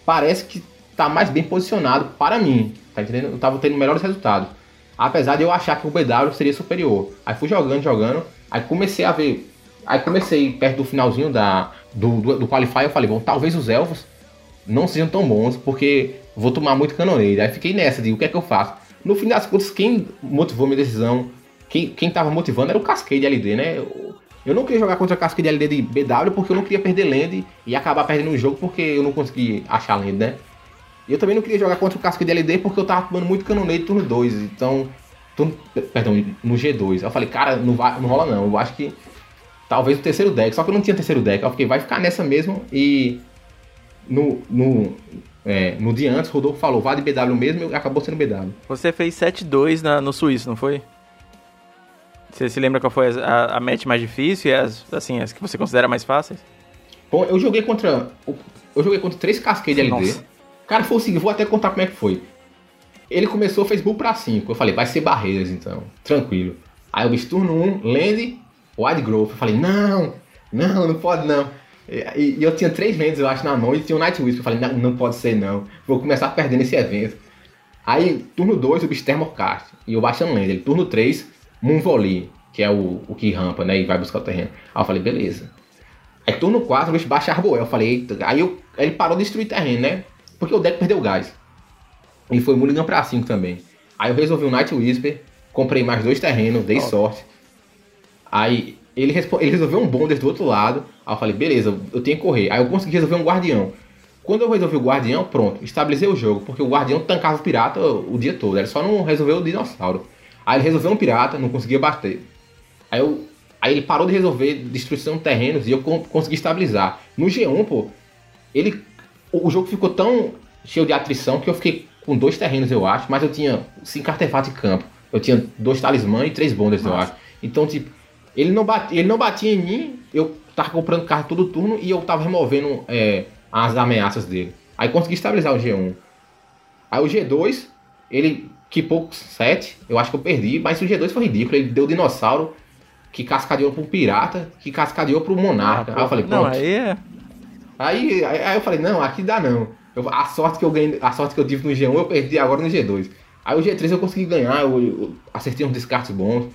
parece que tá mais bem posicionado para mim, tá entendendo? Eu tava tendo melhores resultados. Apesar de eu achar que o BW seria superior. Aí fui jogando, jogando, aí comecei a ver Aí comecei perto do finalzinho da, do, do, do Qualify, eu falei, bom, talvez os elfos não sejam tão bons, porque vou tomar muito canoneiro. Aí fiquei nessa, de o que é que eu faço? No fim das contas, quem motivou minha decisão, quem, quem tava motivando era o Cascade LD, né? Eu, não queria jogar contra o Cascade LD de BW porque eu não queria perder land e acabar perdendo o jogo porque eu não consegui achar land, né? E eu também não queria jogar contra o Cascade LD porque eu tava tomando muito canoneiro turno 2, então... Turno, perdão, no G2. Eu falei, cara, não, vai, não rola não. Eu acho que talvez o terceiro deck, só que eu não tinha terceiro deck, eu fiquei, vai ficar nessa mesmo e no, no, é, no dia antes, Rodolfo falou, vá de BW mesmo e acabou sendo BW. Você fez 7-2 no Suíço, não foi? Você se lembra qual foi a, a match mais difícil e as, assim, as que você considera mais fáceis? Bom, eu joguei contra. Eu joguei contra três Cascade LD. Nossa. Cara, foi o seguinte, vou até contar como é que foi. Ele começou, fez bull pra 5. Eu falei, vai ser barreiras então, tranquilo. Aí eu fiz turno 1, um, land, Wide Growth. Eu falei, não, não, não pode não. E, e eu tinha três vendas, eu acho, na mão, e tinha o um Night Wisp. Eu falei, não, não pode ser não. Vou começar perdendo esse evento. Aí, turno 2, o bicho Thermocast. E o Bastion Land. Turno 3, Moonvolley, que é o, o que rampa, né? E vai buscar o terreno. Aí eu falei, beleza. Aí turno 4, o bicho baixa Arboel. Eu falei, eita. Aí eu, ele parou de destruir terreno, né? Porque o deck perdeu o gás. E foi Mulligan pra 5 também. Aí eu resolvi o Night Whisper, comprei mais dois terrenos, dei sorte. Aí ele, ele resolveu um bonder do outro lado. Aí eu falei, beleza, eu tenho que correr. Aí eu consegui resolver um guardião. Quando eu resolvi o guardião, pronto, estabilizei o jogo, porque o guardião tancava o pirata o dia todo, ele só não resolveu o dinossauro. Aí ele resolveu um pirata, não conseguia bater. Aí, eu, aí ele parou de resolver destruição de terrenos e eu consegui estabilizar. No G1, pô, ele, o jogo ficou tão cheio de atrição que eu fiquei com dois terrenos, eu acho, mas eu tinha cinco artefatos de campo. Eu tinha dois talismãs e três bonders, eu acho. Então, tipo, ele não, batia, ele não batia em mim, eu tava comprando carro todo turno e eu tava removendo é, as ameaças dele. Aí consegui estabilizar o G1. Aí o G2, ele equipou 7, eu acho que eu perdi, mas o G2 foi ridículo, ele deu dinossauro que cascadeou pro pirata, que cascadeou pro monarca. Ah, aí eu falei, pronto. Não, aí é... Aí, aí, aí, eu falei, não, aqui dá não. Eu, a sorte que eu ganhei, a sorte que eu tive no G1, eu perdi agora no G2. Aí o G3 eu consegui ganhar, eu, eu acertei uns descartes bons.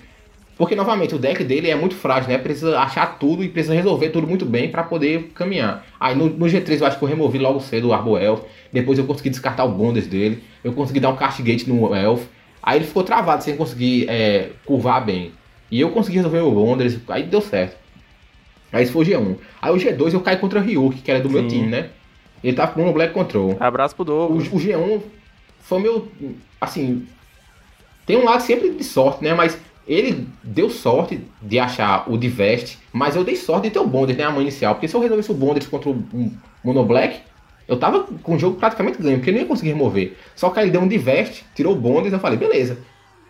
Porque, novamente, o deck dele é muito frágil, né? Precisa achar tudo e precisa resolver tudo muito bem para poder caminhar. Aí no, no, G3 eu acho que eu removi logo cedo o Arbo Elf. Depois eu consegui descartar o Bonders dele. Eu consegui dar um Castigate no Elf. Aí ele ficou travado sem conseguir é, curvar bem. E eu consegui resolver o Bonders, aí deu certo. Aí esse foi o G1. Aí o G2 eu caí contra o Ryuk, que era do Sim. meu time, né? Ele tava com o Black Control. Abraço pro Douglas. O, o G1 foi meu. Assim. Tem um lado sempre de sorte, né? Mas ele deu sorte de achar o Divest, mas eu dei sorte de ter o Bonders, né? A mão inicial. Porque se eu resolvesse o Bonders contra o Mono Black, eu tava com o jogo praticamente ganho, porque eu não ia conseguir remover. Só que aí ele deu um Divest, tirou o Bonders, eu falei, beleza.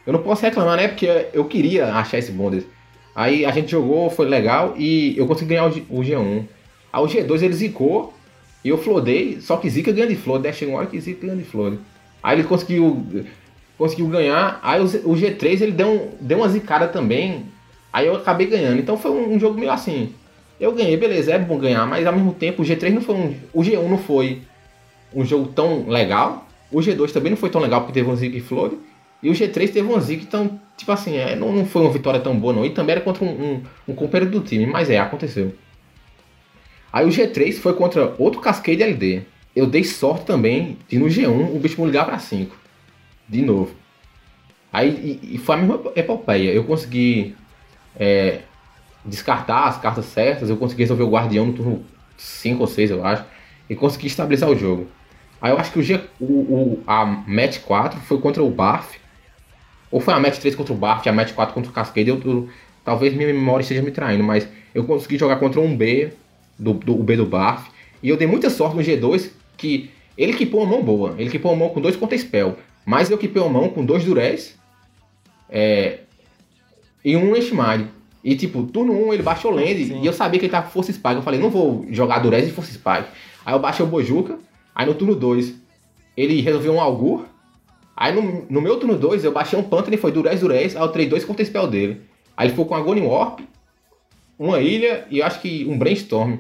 Eu não posso reclamar, né? Porque eu queria achar esse Bonders. Aí a gente jogou, foi legal e eu consegui ganhar o G1. Aí o G2 ele zicou e eu flodei, só que zica ganha de flor, né? Chega uma hora que zica ganha de flor. Aí ele conseguiu conseguiu ganhar. Aí o, G3 ele deu, um, deu uma zicada também. Aí eu acabei ganhando. Então foi um, jogo meio assim. Eu ganhei, beleza, é bom ganhar, mas ao mesmo tempo o G3 não foi um. O G1 não foi um jogo tão legal. O G2 também não foi tão legal porque teve um Zig Flore. E o G3 teve um Zig, então, tipo assim, é, não, não foi uma vitória tão boa não. E também era contra um, um, um companheiro do time, mas é, aconteceu. Aí o G3 foi contra outro Cascade LD. Eu dei sorte também de no G1 o bicho me ligar pra 5 de novo. Aí e, e foi a mesma epopeia. Eu consegui é, descartar as cartas certas, eu consegui resolver o guardião no turno 5 ou 6, eu acho, e consegui estabilizar o jogo. Aí eu acho que o, G, o, o a match 4 foi contra o Barf, ou foi a match 3 contra o Barf, a match 4 contra o Cascade, eu, eu, talvez minha memória esteja me traindo, mas eu consegui jogar contra um B, do, do B do Barf, e eu dei muita sorte no G2, que ele equipou uma mão boa, ele equipou uma mão com dois contra spell, mas eu equipei a mão com dois Durez é, e um Eshmari. E tipo, turno 1 um, ele baixou Land Sim. e eu sabia que ele tava com Força Spike. Eu falei, não vou jogar Durez e Força Spike. Aí eu baixei o Bojuka. Aí no turno 2 ele resolveu um Algur. Aí no, no meu turno 2 eu baixei um Panther e foi Durez Durez. Aí eu trei dois contra o spell dele. Aí ele ficou com a Agony Warp, uma ilha e eu acho que um Brainstorm.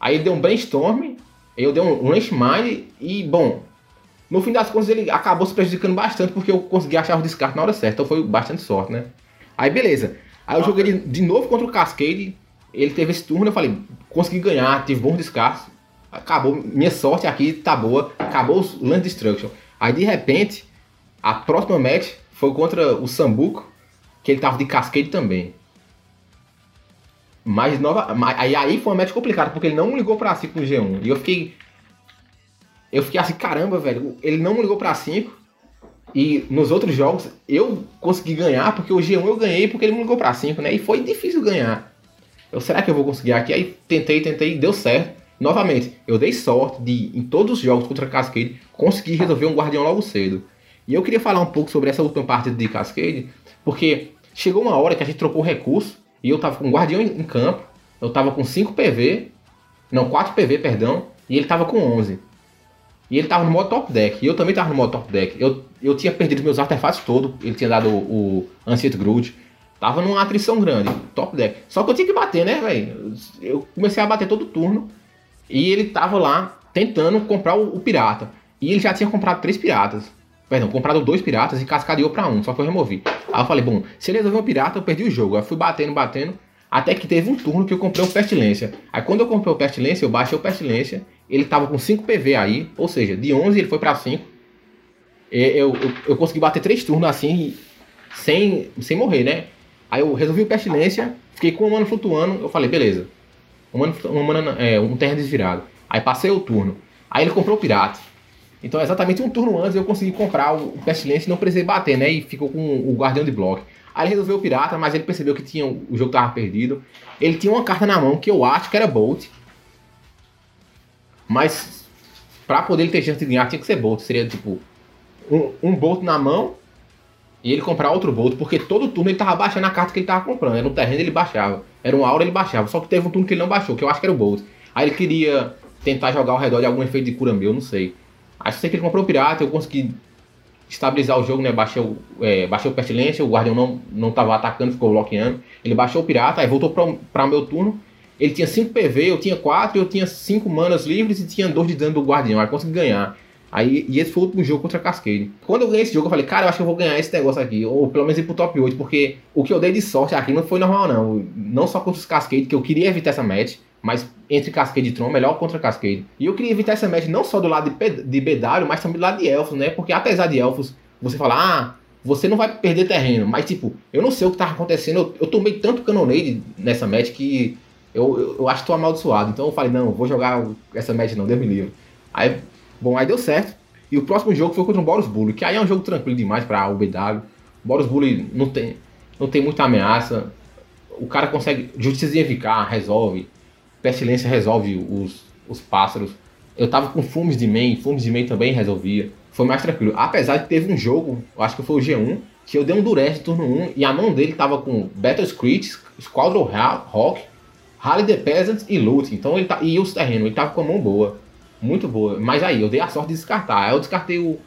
Aí ele deu um Brainstorm, eu dei um, um Mine e, bom, no fim das contas, ele acabou se prejudicando bastante porque eu consegui achar o descarte na hora certa. Então foi bastante sorte, né? Aí beleza. Aí eu joguei ele de novo contra o Cascade. Ele teve esse turno, eu falei, consegui ganhar, tive bons descartes. Acabou, minha sorte aqui tá boa. Acabou o Land Destruction. Aí de repente, a próxima match foi contra o Sambuco, que ele tava de Cascade também. Mas nova. Aí, aí foi uma match complicada, porque ele não ligou pra 5 no G1. E eu fiquei eu fiquei assim, caramba, velho, ele não me ligou pra 5. E nos outros jogos eu consegui ganhar, porque o G1 eu ganhei porque ele me ligou pra 5, né? E foi difícil ganhar. Eu, será que eu vou conseguir aqui? Aí tentei, tentei, deu certo. Novamente, eu dei sorte de, em todos os jogos contra Cascade, conseguir resolver um guardião logo cedo. E eu queria falar um pouco sobre essa última partida de Cascade, porque chegou uma hora que a gente trocou recurso, e eu tava com um guardião em campo, eu tava com 5 PV, não, 4 PV, perdão, e ele tava com 11. E ele tava no modo top deck. E eu também tava no modo top deck. Eu, eu tinha perdido meus artefatos todos. Ele tinha dado o, o Ancient Groot. Tava numa atrição grande. Top deck. Só que eu tinha que bater, né, velho? Eu comecei a bater todo turno. E ele tava lá tentando comprar o, o, pirata. E ele já tinha comprado três piratas. Perdão, comprado dois piratas e cascadeou pra um. Só que eu removi. Aí eu falei, bom, se ele resolver um pirata, eu perdi o jogo. Aí fui batendo, batendo. Até que teve um turno que eu comprei o Pestilência. Aí quando eu comprei o Pestilência, eu baixei o Pestilência ele tava com 5 PV aí, ou seja, de 11 ele foi para 5. Eu, eu, eu, consegui bater 3 turnos assim, sem, sem morrer, né? Aí eu resolvi o Pestilência, fiquei com um mana flutuando, eu falei, beleza. Um, mana, um, é, um terra desvirado. Aí passei o turno. Aí ele comprou o Pirata. Então, exatamente um turno antes eu consegui comprar o Pestilência e não precisei bater, né? E ficou com o Guardião de Bloco. Aí ele resolveu o Pirata, mas ele percebeu que tinha, o jogo tava perdido. Ele tinha uma carta na mão que eu acho que era Bolt. Mas para poder ele ter chance de ganhar, tinha que ser Bolt. Seria tipo um, um Bolt na mão e ele comprar outro Bolt, porque todo turno ele tava baixando a carta que ele tava comprando. Era um terreno ele baixava. Era um aura ele baixava. Só que teve um turno que ele não baixou, que eu acho que era o Bolt. Aí ele queria tentar jogar ao redor de algum efeito de cura meu, não sei. Aí sei que ele comprou o pirata, eu consegui estabilizar o jogo, né? Baixou, é, baixou o Pestilência, o Guardião não, não tava atacando, ficou bloqueando. Ele baixou o Pirata, aí voltou para o meu turno. Ele tinha 5 PV, eu tinha 4, eu tinha 5 manas livres e tinha 2 de dano do Guardião. Aí consegui ganhar. Aí, e esse foi o último jogo contra a Cascade. Quando eu ganhei esse jogo, eu falei, cara, eu acho que eu vou ganhar esse negócio aqui. Ou pelo menos ir pro top 8, porque o que eu dei de sorte aqui não foi normal, não. Não só contra os Cascade, que eu queria evitar essa match, mas entre Cascade e Tron, melhor contra Cascade. E eu queria evitar essa match não só do lado de, de BW, mas também do lado de Elfos, né? Porque apesar de Elfos, você fala, ah, você não vai perder terreno. Mas, tipo, eu não sei o que tava acontecendo. Eu, eu tomei tanto Cannonade nessa match que eu, eu, eu acho que tô amaldiçoado. Então eu falei, não, vou jogar essa match não, Deus me livre. Aí, bom, aí deu certo. E o próximo jogo foi contra o Boros Bully, que aí é um jogo tranquilo demais para o BW. Boros Bully não tem, não tem muita ameaça. O cara consegue justificar, resolve. Pestilência resolve os, os pássaros. Eu tava com fumes de main, fumes de main também resolvia. Foi mais tranquilo. Apesar de teve um jogo, acho que foi o G1, que eu dei um durez no turno 1 e a mão dele tava com Battle Screech, Squadron Rock, Harley the Peasant e Loot. Então ele tá, e os terrenos, ele tava com a mão boa. Muito boa. Mas aí, eu dei a sorte de descartar. Aí eu descartei o.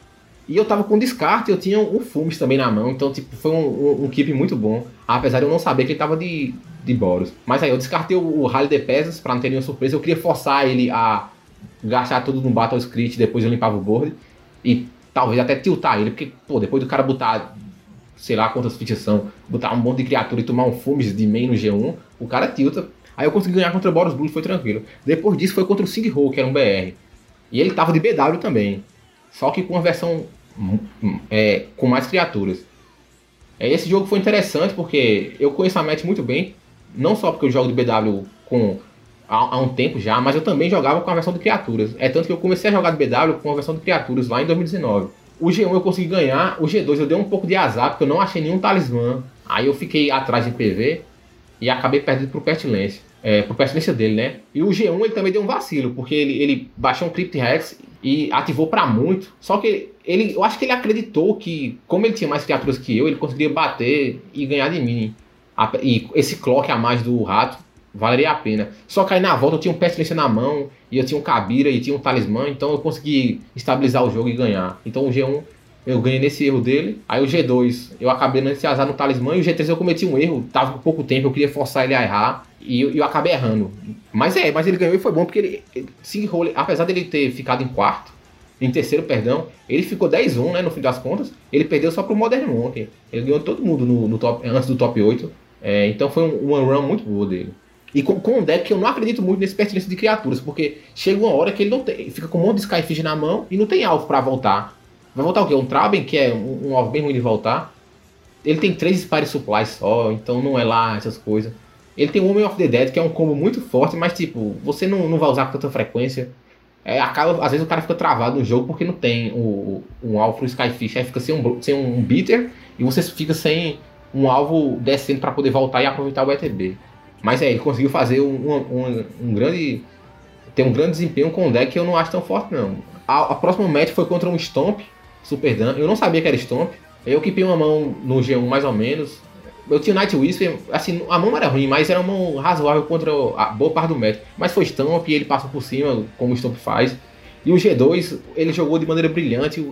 E eu tava com descarte, eu tinha o Fumes também na mão. Então, tipo, foi um, um, um keep muito bom. Apesar de eu não saber que ele tava de, de Boros. Mas aí eu descartei o, o Rally de Peasants pra não ter nenhuma surpresa. Eu queria forçar ele a gastar tudo no Battle Script, depois eu limpava o board. E talvez até tiltar ele, porque, pô, depois do cara botar, sei lá quantas fichas são, botar um monte de criatura e tomar um Fumes de main no G1, o cara tilta. Aí eu consegui ganhar contra o Boros Blue, foi tranquilo. Depois disso foi contra o Sing Ho, que era um BR. E ele tava de BW também. Só que com uma versão hum, hum, é, com mais criaturas. É, esse jogo foi interessante porque eu conheço a match muito bem. Não só porque eu jogo de BW com, há, há, um tempo já, mas eu também jogava com a versão de criaturas. É tanto que eu comecei a jogar de BW com a versão de criaturas lá em 2019. O G1 eu consegui ganhar, o G2 eu dei um pouco de azar porque eu não achei nenhum talismã. Aí eu fiquei atrás de PV e acabei perdendo pro Pestilência é, por pestilência dele, né? E o G1 ele também deu um vacilo, porque ele, ele baixou um Crypt Rex e ativou para muito. Só que ele, eu acho que ele acreditou que, como ele tinha mais criaturas que eu, ele conseguiria bater e ganhar de mim. E esse clock a mais do rato valeria a pena. Só que aí na volta eu tinha um pestilência na mão, e eu tinha um Kabira e tinha um talismã, então eu consegui estabilizar o jogo e ganhar. Então o G1 eu ganhei nesse erro dele. Aí o G2 eu acabei nesse azar no talismã, e o G3 eu cometi um erro, tava com pouco tempo, eu queria forçar ele a errar. E eu, eu acabei errando. Mas é, mas ele ganhou e foi bom porque ele, ele apesar dele ter ficado em quarto, em terceiro, perdão, ele ficou 10-1, né, no fim das contas. Ele perdeu só pro Modern Monkey. Ele ganhou todo mundo no, no top, antes do top 8. É, então foi um, uma run muito boa dele. E com, com um deck que eu não acredito muito nesse pertinência de criaturas, porque chega uma hora que ele não tem, fica com um monte de Skyfish na mão e não tem alvo para voltar. Vai voltar o quê? Um Traben, que é um, alvo bem ruim de voltar. Ele tem três Spire Supplies só, então não é lá essas coisas. Ele tem o Woman of the Dead, que é um combo muito forte, mas tipo, você não, não vai usar com tanta frequência. É, acaba, às vezes o cara fica travado no jogo porque não tem o, um alvo Skyfish, aí fica sem um, sem um beater e você fica sem um alvo descendo para poder voltar e aproveitar o ETB. Mas é, ele conseguiu fazer um, um, um, grande. ter um grande desempenho com um deck que eu não acho tão forte não. A, a próxima match foi contra um Stomp, Super Dan. Eu não sabia que era Stomp. Eu equipei uma mão no G1 mais ou menos. Eu tinha Night Whisper, assim, a mão era ruim, mas era uma mão razoável contra a boa parte do método. Mas foi Stomp e ele passou por cima, como o Stomp faz. E o G2, ele jogou de maneira brilhante.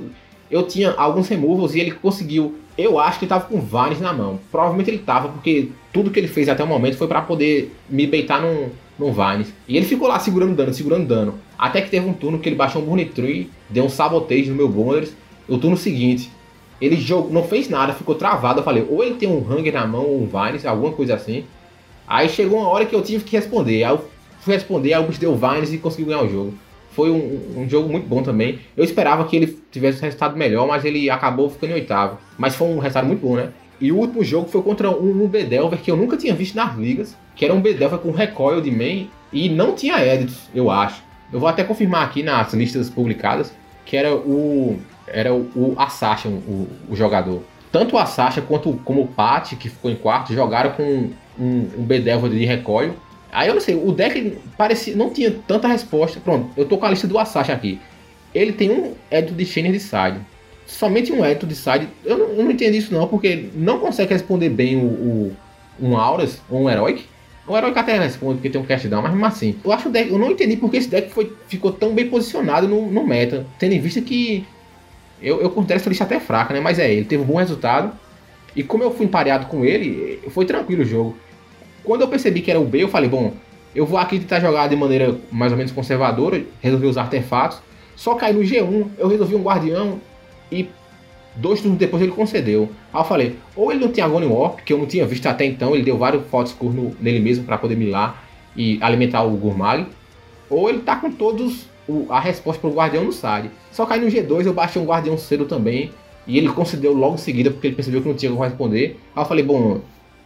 Eu tinha alguns removals e ele conseguiu. Eu acho que ele tava com Varnes na mão. Provavelmente ele tava, porque tudo que ele fez até o momento foi para poder me beitar num, num Varnes. E ele ficou lá segurando dano, segurando dano. Até que teve um turno que ele baixou um Burn Tree, deu um Sabotage no meu Bonders. O turno seguinte, ele jogou, não fez nada, ficou travado. Eu falei, ou ele tem um Hanger na mão, ou um Vines, alguma coisa assim. Aí chegou uma hora que eu tive que responder. Aí eu fui responder, aí o deu Vines e conseguiu ganhar o jogo. Foi um, um, jogo muito bom também. Eu esperava que ele tivesse um resultado melhor, mas ele acabou ficando em oitavo. Mas foi um resultado muito bom, né? E o último jogo foi contra um, um Bedelver que eu nunca tinha visto nas ligas. Que era um Bedelver com recoil de main e não tinha edits, eu acho. Eu vou até confirmar aqui nas listas publicadas que era o era o, o Asasha, o, o, jogador. Tanto o Asasha quanto como o Pat, que ficou em quarto, jogaram com um, um Bedelver de recoil. Aí eu não sei, o deck parecia, não tinha tanta resposta. Pronto, eu tô com a lista do Asasha aqui. Ele tem um Edito de Chainer de side. Somente um Edito de side. Eu não, eu não entendi isso não, porque não consegue responder bem o, o um Auras ou um Heroic. O Heroic até responde porque tem um cast down, mas mesmo assim. Eu acho deck. Eu não entendi porque esse deck foi, ficou tão bem posicionado no, no meta. Tendo em vista que Eu, eu considero essa lista até fraca, né? Mas é, ele teve um bom resultado. E como eu fui empareado com ele, foi tranquilo o jogo. Quando eu percebi que era o B, eu falei, bom, eu vou aqui tentar jogar de maneira mais ou menos conservadora, resolvi usar artefatos. Só caí no G1, eu resolvi um guardião e dois turnos depois ele concedeu. Aí eu falei, ou ele não tinha Agony Warp, que eu não tinha visto até então, ele deu vários Fotos nele mesmo para poder milar e alimentar o Gurmag, ou ele tá com todos o, a resposta pro Guardião no SAD. Só caí no G2, eu baixei um Guardião cedo também, e ele concedeu logo em seguida, porque ele percebeu que não tinha como responder. Aí eu falei, bom,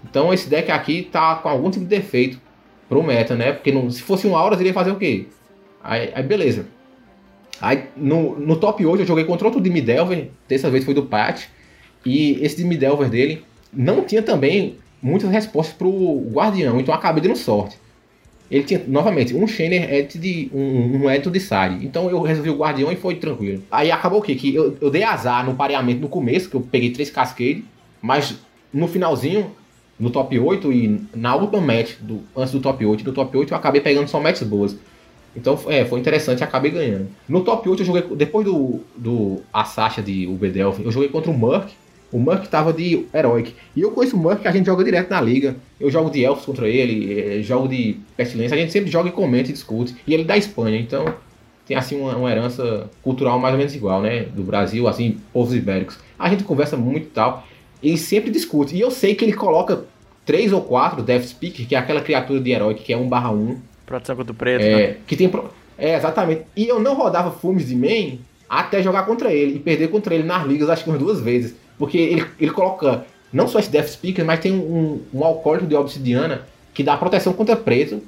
então esse deck aqui tá com algum tipo de defeito pro meta, né? Porque não, se fosse um Auras, ele ia fazer o quê? Aí, aí beleza. Aí no, no top 8 eu joguei contra outro Dimi Delver, dessa vez foi do Pat, e esse Dimi Delver dele não tinha também muitas respostas pro Guardião, então acabei dando sorte. Ele tinha, novamente, um Shanner Edit de. um, um Edit de Sari. Então eu resolvi o Guardião e foi tranquilo. Aí acabou o quê? Que eu, eu dei azar no pareamento no começo, que eu peguei três Cascade, mas no finalzinho no top 8 e na última match, do, antes do top 8 do top 8 eu acabei pegando só matches boas. Então é, foi interessante acabei ganhando. No top 8 eu joguei, depois do, do a Sasha de Ubedelf, eu joguei contra o Murk. O Murk tava de Heroic. E eu conheço o Murk que a gente joga direto na liga. Eu jogo de Elfos contra ele, eh, jogo de Pestilência. A gente sempre joga e comenta e discute. E ele é da Espanha, então tem assim uma, uma, herança cultural mais ou menos igual, né? Do Brasil, assim, povos ibéricos. A gente conversa muito e tal. Ele sempre discute. E eu sei que ele coloca três ou quatro Death Speaker, que é aquela criatura de herói que é 1 barra 1. Proteção contra o preto, é, né? Que tem. É, exatamente. E eu não rodava Fumes de main até jogar contra ele e perder contra ele nas ligas, acho que umas duas vezes. Porque ele, ele coloca não só esse Death Speaker, mas tem um, um alcoólico de obsidiana que dá proteção contra preto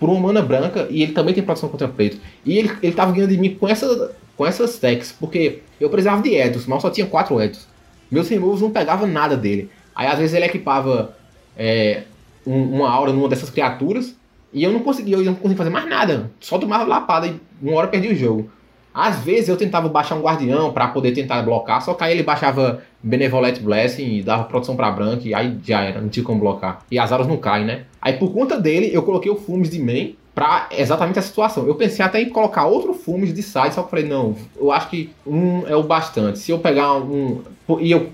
por uma mana branca e ele também tem proteção contra preto. E ele, ele tava ganhando de mim com, essa, com essas techs, porque eu precisava de Edos, mas só tinha quatro Edos. Meus removes não pegavam nada dele. Aí às vezes ele equipava é, um, uma aura numa dessas criaturas e eu não conseguia, eu não conseguia fazer mais nada. Só tomava lapada e uma hora perdi o jogo. Às vezes eu tentava baixar um guardião para poder tentar blocar, só que aí ele baixava Benevolent Blessing e dava proteção para branco e aí já era, não tinha como blocar. E as auras não caem, né? Aí por conta dele eu coloquei o Fumes de main pra exatamente essa situação. Eu pensei até em colocar outro Fumes de side, só que falei, não, eu acho que um é o bastante. Se eu pegar um. E eu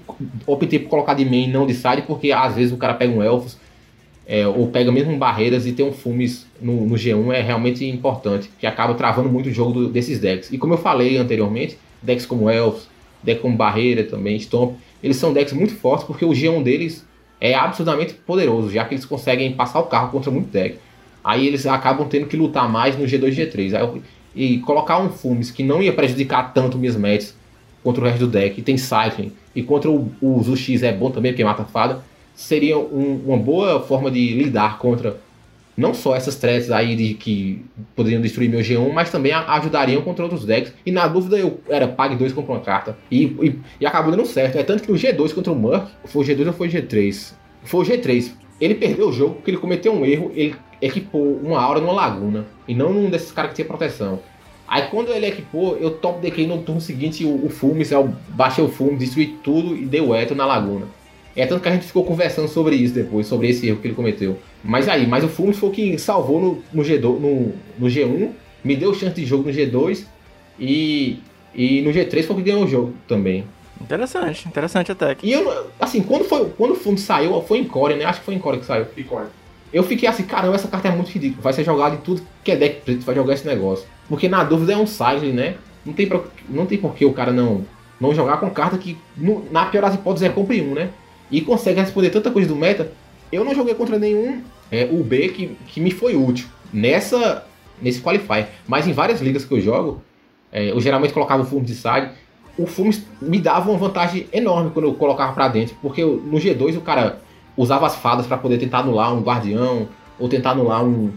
optei por colocar de main não de side, porque às vezes o cara pega um Elfos é, ou pega mesmo barreiras e ter um Fumes no, no, G1 é realmente importante, que acaba travando muito o jogo do, desses decks. E como eu falei anteriormente, decks como Elves, decks como Barreira também, Stomp, eles são decks muito fortes porque o G1 deles é absolutamente poderoso, já que eles conseguem passar o carro contra muito deck. Aí eles acabam tendo que lutar mais no G2 e G3. Aí, e colocar um Fumes que não ia prejudicar tanto minhas matches contra o resto do deck, e tem Cycling, e contra o, o Zux é bom também, porque mata fada seria um, uma boa forma de lidar contra não só essas threats aí de que poderiam destruir meu G1, mas também ajudariam contra outros decks. E na dúvida eu era pague 2 compra uma carta. E, e, e, acabou dando certo. É tanto que no G2 contra o Murk, foi o G2 ou foi o G3? Foi o G3. Ele perdeu o jogo porque ele cometeu um erro, ele equipou uma aura numa laguna. E não num desses caras que tinha proteção. Aí quando ele equipou, eu top deckei no turno seguinte o, o Fumes, eu baixei o Fumes, destruí tudo e dei o Eto na laguna. É tanto que a gente ficou conversando sobre isso depois, sobre esse erro que ele cometeu. Mas aí, mas o Fumos foi o que salvou no, no, G2, no, no G1, me deu chance de jogo no G2 e, e no G3 foi o que ganhou o jogo também. Interessante, interessante até. E eu, assim, quando, foi, quando o Fumos saiu, foi em Core, né? Acho que foi em Core que saiu. Em Core. Eu fiquei assim, caramba, essa carta é muito ridícula. Vai ser jogada em tudo que é deck preto, vai jogar esse negócio. Porque na dúvida é um Silent, né? Não tem, pra, não tem por que o cara não, não jogar com carta que, no, na pior das hipóteses, é compre um, né? E consegue responder tanta coisa do meta. Eu não joguei contra nenhum é, UB que, que me foi útil nessa nesse qualify, mas em várias ligas que eu jogo, é, eu geralmente colocava o Fumos de side. O Fumos me dava uma vantagem enorme quando eu colocava para dentro, porque eu, no G2 o cara usava as fadas para poder tentar anular um guardião ou tentar anular um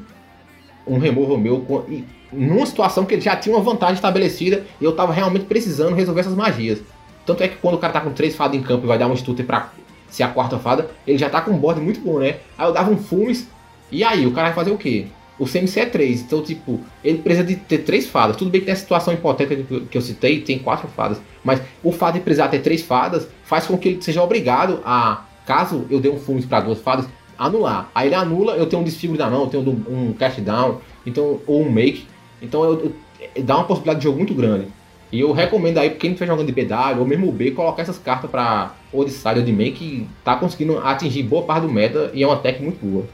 um removal meu e, numa situação que ele já tinha uma vantagem estabelecida e eu tava realmente precisando resolver essas magias. Tanto é que quando o cara tá com três fadas em campo e vai dar um stutter pra se a quarta fada, ele já tá com um board muito bom, né? Aí eu dava um fumes, e aí o cara vai fazer o quê? O CMC é 3, então tipo, ele precisa de ter três fadas. Tudo bem que nessa situação hipotética que eu citei, tem quatro fadas. Mas o fato de precisar ter três fadas faz com que ele seja obrigado a, caso eu dê um fumes para duas fadas, anular. Aí ele anula, eu tenho um desfigure da mão, eu tenho um cast down, então, ou um make. Então eu, eu, dá uma possibilidade de jogo muito grande. E eu recomendo aí, quem estiver jogando de BW, ou mesmo o B, colocar essas cartas pra Odyssey ou de main, que tá conseguindo atingir boa parte do meta e é uma tech muito boa.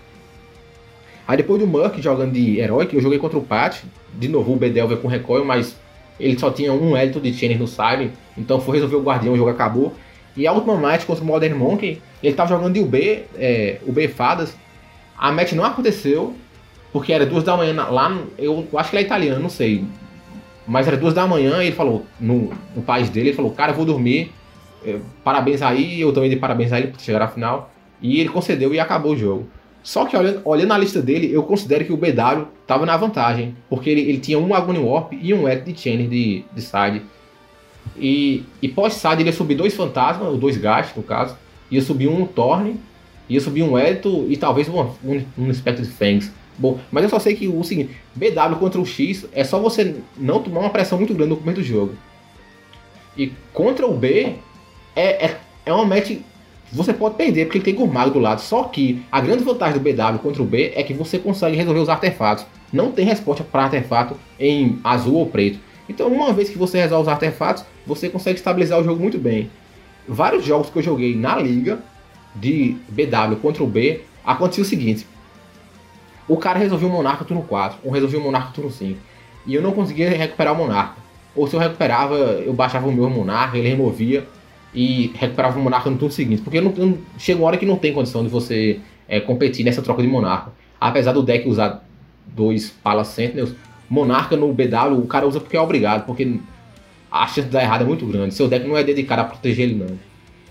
Aí depois do Murk jogando de herói, que eu joguei contra o Pat, de novo o Bedelver com recoil, mas ele só tinha um élito de Chainer no Siren, então foi resolver o Guardião, o jogo acabou. E a última match contra o Modern Monk, ele tava jogando de UB, é, UB Fadas. A match não aconteceu, porque era duas da manhã lá, eu acho que ele é italiano, não sei. Mas era duas da manhã e ele falou, no, no país dele, ele falou, cara, eu vou dormir. É, parabéns aí, eu também dei parabéns a ele por chegar à final. E ele concedeu e acabou o jogo. Só que olhando, olhando a lista dele, eu considero que o BW estava na vantagem. Porque ele, ele tinha um Agony Warp e um Edit de Chain de, de side. E, e pós-side ele ia subir dois fantasmas, ou dois gastos no caso. Ia subir um Torne, ia subir um Edito e talvez um, um, um Spectre de Fangs. Bom, mas eu só sei que o seguinte, BW contra o X é só você não tomar uma pressão muito grande no começo do jogo. E contra o B é, é, é uma match você pode perder porque tem Gurmago do lado. Só que a grande vantagem do BW contra o B é que você consegue resolver os artefatos. Não tem resposta para artefato em azul ou preto. Então, uma vez que você resolve os artefatos, você consegue estabilizar o jogo muito bem. Vários jogos que eu joguei na liga de BW contra o B, aconteceu o seguinte: o cara resolveu o Monarca turno 4, ou resolveu o Monarca turno 5, e eu não conseguia recuperar o Monarca. Ou se eu recuperava, eu baixava o meu Monarca, ele removia e recuperava o Monarca no turno seguinte. Porque não, chega uma hora que não tem condição de você é, competir nessa troca de Monarca. Apesar do deck usar dois Pala Sentinels, Monarca no BW o cara usa porque é obrigado, porque a chance de dar errado é muito grande. Seu deck não é dedicado a proteger ele, não.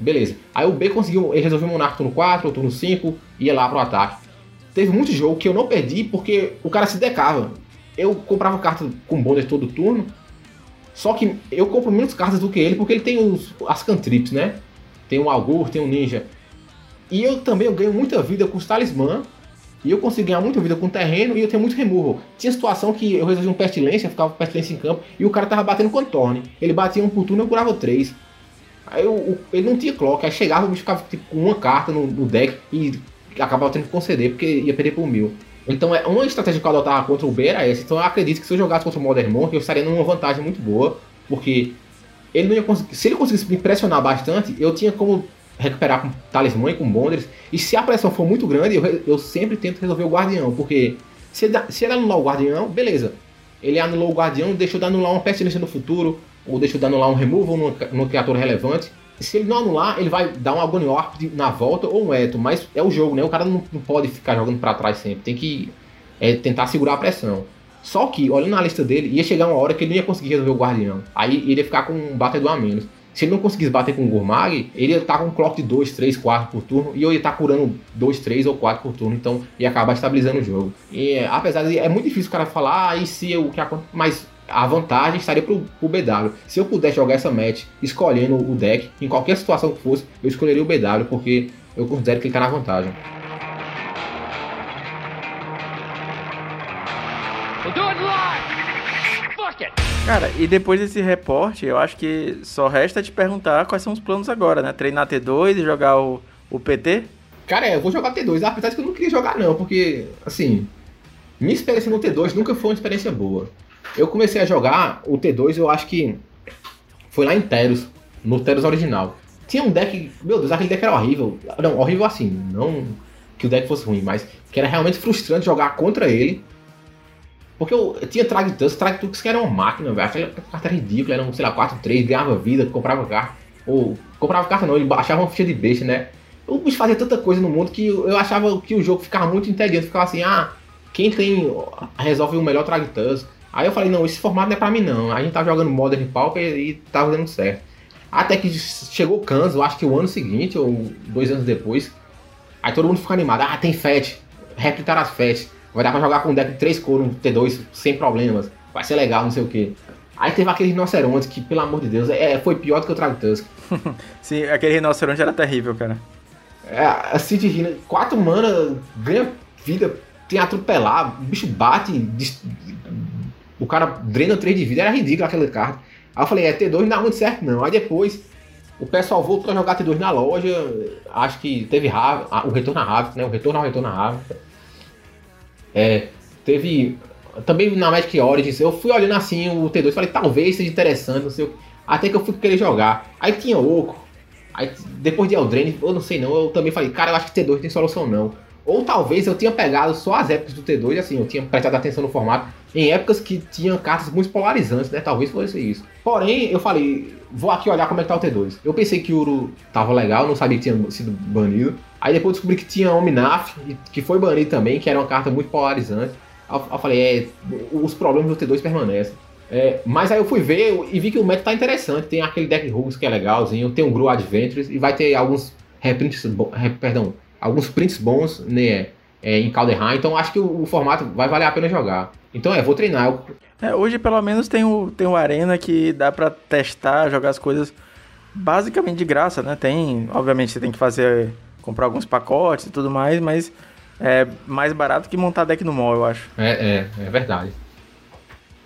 Beleza. Aí o B conseguiu, ele resolveu o Monarca turno 4, turno 5, ia lá pro ataque. Teve muito jogo que eu não perdi porque o cara se decava. Eu comprava carta com bônus todo turno, só que eu compro menos cartas do que ele porque ele tem os, as cantrips, né? Tem um Algor, tem um Ninja. E eu também eu ganho muita vida com os talismã. E eu consigo ganhar muita vida com terreno e eu tenho muito removal. Tinha situação que eu resolvi um pestilência, ficava com pestilência em campo e o cara tava batendo com torne. Ele batia um por turno e eu curava três. Aí eu, ele não tinha clock, aí chegava, o bicho ficava tipo, com uma carta no, no deck e acabava tendo que conceder porque ia perder por mil. Então, é uma estratégia que eu adotava contra o B era essa. Então, eu acredito que se eu jogasse contra o Modern Monk, eu estaria numa vantagem muito boa, porque ele não ia conseguir. Se ele conseguisse me pressionar bastante, eu tinha como recuperar com talismã e com bonders. E se a pressão for muito grande, eu, eu sempre tento resolver o guardião, porque se ele, se ele anular o guardião, beleza. Ele anulou o guardião, deixou de anular uma pestilência no futuro, ou deixou de anular um removal numa, numa criatura relevante se ele não anular, ele vai dar um Agony Warp na volta ou um Eto, mas é o jogo, né? O cara não, não pode ficar jogando para trás sempre, tem que é, tentar segurar a pressão. Só que, olhando na lista dele, ia chegar uma hora que ele não ia conseguir resolver o Guardião. Aí ele ia ficar com um batedor a menos. Se ele não conseguisse bater com o Gourmag, ele ia estar com um clock de 2, 3, 4 por turno. E eu ia estar curando 2, 3 ou 4 por turno. Então ia acabar estabilizando o jogo. E apesar de. É muito difícil o cara falar, ah, e se o que acontece. Mas a vantagem estaria pro, pro BW. Se eu pudesse jogar essa match escolhendo o deck, em qualquer situação que fosse, eu escolheria o BW, porque eu considero que ele está na vantagem. Cara, e depois desse reporte, eu acho que só resta te perguntar quais são os planos agora, né? Treinar T2 e jogar o, o PT? Cara, é, eu vou jogar T2, apesar de que eu não queria jogar não, porque, assim, minha experiência no T2 nunca foi uma experiência boa. Eu comecei a jogar o T2, eu acho que foi lá em Teros, no Teros original. Tinha um deck, meu Deus, aquele deck era horrível. Não, horrível assim, não que o deck fosse ruim, mas que era realmente frustrante jogar contra ele. Porque eu, eu tinha Tragtux, Tragtux que era uma máquina, velho. Aquela carta era ridícula, era um, sei lá, 4-3, ganhava vida, comprava carta. Ou, comprava carta não, ele baixava uma ficha de besta, né? O bicho fazia tanta coisa no mundo que eu achava que o jogo ficava muito entediante. Ficava assim, ah, quem tem. resolve o melhor Tragtux. Aí eu falei, não, esse formato não é pra mim não. A gente tava jogando Modern Pauper e tava dando certo. Até que chegou o Kansas, eu acho que o ano seguinte, ou dois anos depois. Aí todo mundo ficou animado. Ah, tem FET. Replicar as FET. Vai dar pra jogar com um deck de 3 cores, um T2 sem problemas. Vai ser legal, não sei o que. Aí teve aquele rinoceronte que, pelo amor de Deus, é, foi pior do que o Trago Tusk. Sim, aquele rinoceronte era terrível, cara. É, a City Rina, 4 mana, ganha vida, tem atropelar, o bicho bate, o cara drena 3 de vida, era ridículo aquela carta. Aí eu falei, é, T2 não dá muito certo não. Aí depois o pessoal voltou a jogar T2 na loja, acho que teve o retorno a Ravik, né? O retorno ao retorno a Ravik. É, teve também na Magic Origins, eu fui olhando assim o T2 falei, talvez seja interessante, não sei Até que eu fui querer jogar. Aí tinha Oco. Aí depois de Eldraine, eu não sei não, eu também falei, cara, eu acho que T2 tem solução não. Ou talvez eu tinha pegado só as épocas do T2, assim, eu tinha prestado atenção no formato, em épocas que tinham cartas muito polarizantes, né? Talvez fosse isso. Porém, eu falei, vou aqui olhar como é que tá o T2. Eu pensei que o Uru tava legal, não sabia que tinha sido banido. Aí depois descobri que tinha Omnaf, que foi banido também, que era uma carta muito polarizante. Eu, falei, é, os problemas do T2 permanecem. É, mas aí eu fui ver e vi que o meta tá interessante. Tem aquele deck Rugs que é legalzinho, tem o Gru Adventures e vai ter alguns reprints, perdão, alguns prints bons né, é, em Calderheim, então acho que o, o, formato vai valer a pena jogar. Então é, vou treinar. Eu... É, hoje pelo menos tem o, tem o Arena que dá para testar, jogar as coisas basicamente de graça, né? Tem, obviamente você tem que fazer, comprar alguns pacotes e tudo mais, mas é mais barato que montar deck no mall, eu acho. É, é, é verdade.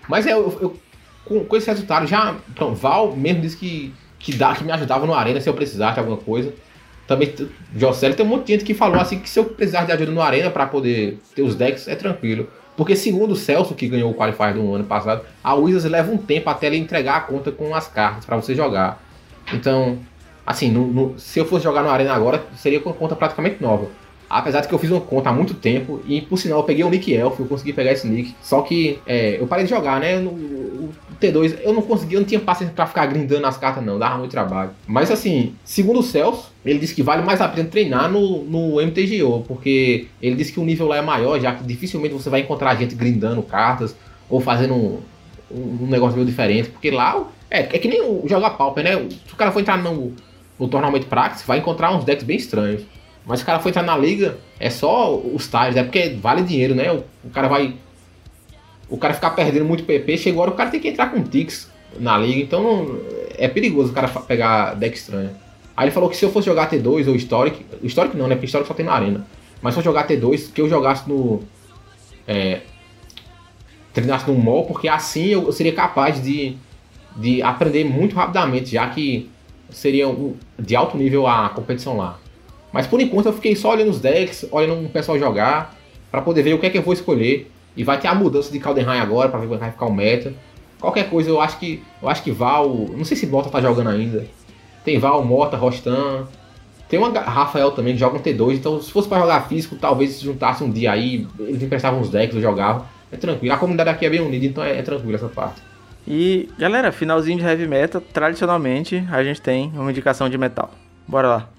Mas é, eu, eu com, com, esse resultado já, então, Val mesmo disse que, que, dá, que me ajudava no Arena se eu precisasse de alguma coisa. Também, José, tem um monte de gente que falou assim que se eu precisar de ajuda no Arena para poder ter os decks, é tranquilo. Porque segundo o Celso, que ganhou o Qualifier do ano passado, a Wizards leva um tempo até ele entregar a conta com as cartas para você jogar. Então, assim, no, no, se eu fosse jogar no Arena agora, seria com conta praticamente nova. Apesar de que eu fiz uma conta há muito tempo e por sinal eu peguei o Nick Elf, eu consegui pegar esse nick. Só que é, eu parei de jogar, né? No, o T2 eu não conseguia, eu não tinha paciência pra ficar grindando as cartas, não, dava muito trabalho. Mas assim, segundo o Celso, ele disse que vale mais a pena treinar no, no MTGO, porque ele disse que o nível lá é maior, já que dificilmente você vai encontrar gente grindando cartas ou fazendo um, um negócio meio diferente, porque lá é, é que nem o jogar Pauper, né? Se o cara for entrar no, no Tornamento Praxis, vai encontrar uns decks bem estranhos. Mas o cara foi entrar na liga, é só os tiles, é porque vale dinheiro, né? O, o, cara vai. O cara ficar perdendo muito PP, chegou agora o cara tem que entrar com Tix na liga, então não, é perigoso o cara pegar deck estranho. Aí ele falou que se eu fosse jogar T2 ou Historic, Historic não, né? Porque Historic só tem na arena. Mas se eu jogar T2, que eu jogasse no. É, treinasse no mall, porque assim eu, eu seria capaz de, de aprender muito rapidamente, já que seria um, de alto nível a competição lá. Mas por enquanto eu fiquei só olhando os decks, olhando o pessoal jogar, para poder ver o que é que eu vou escolher. E vai ter a mudança de Caldenheim agora, para ver como vai ficar o meta. Qualquer coisa, eu acho que eu acho que Val, não sei se Mota tá jogando ainda. Tem Val, Mota, Rostan. Tem uma Rafael também que joga um T2, então se fosse para jogar físico, talvez se juntasse um dia aí, eles emprestavam uns decks, eu jogava. É tranquilo. A comunidade aqui é bem unida, então é, é tranquilo essa parte. E galera, finalzinho de heavy metal, tradicionalmente a gente tem uma indicação de metal. Bora lá.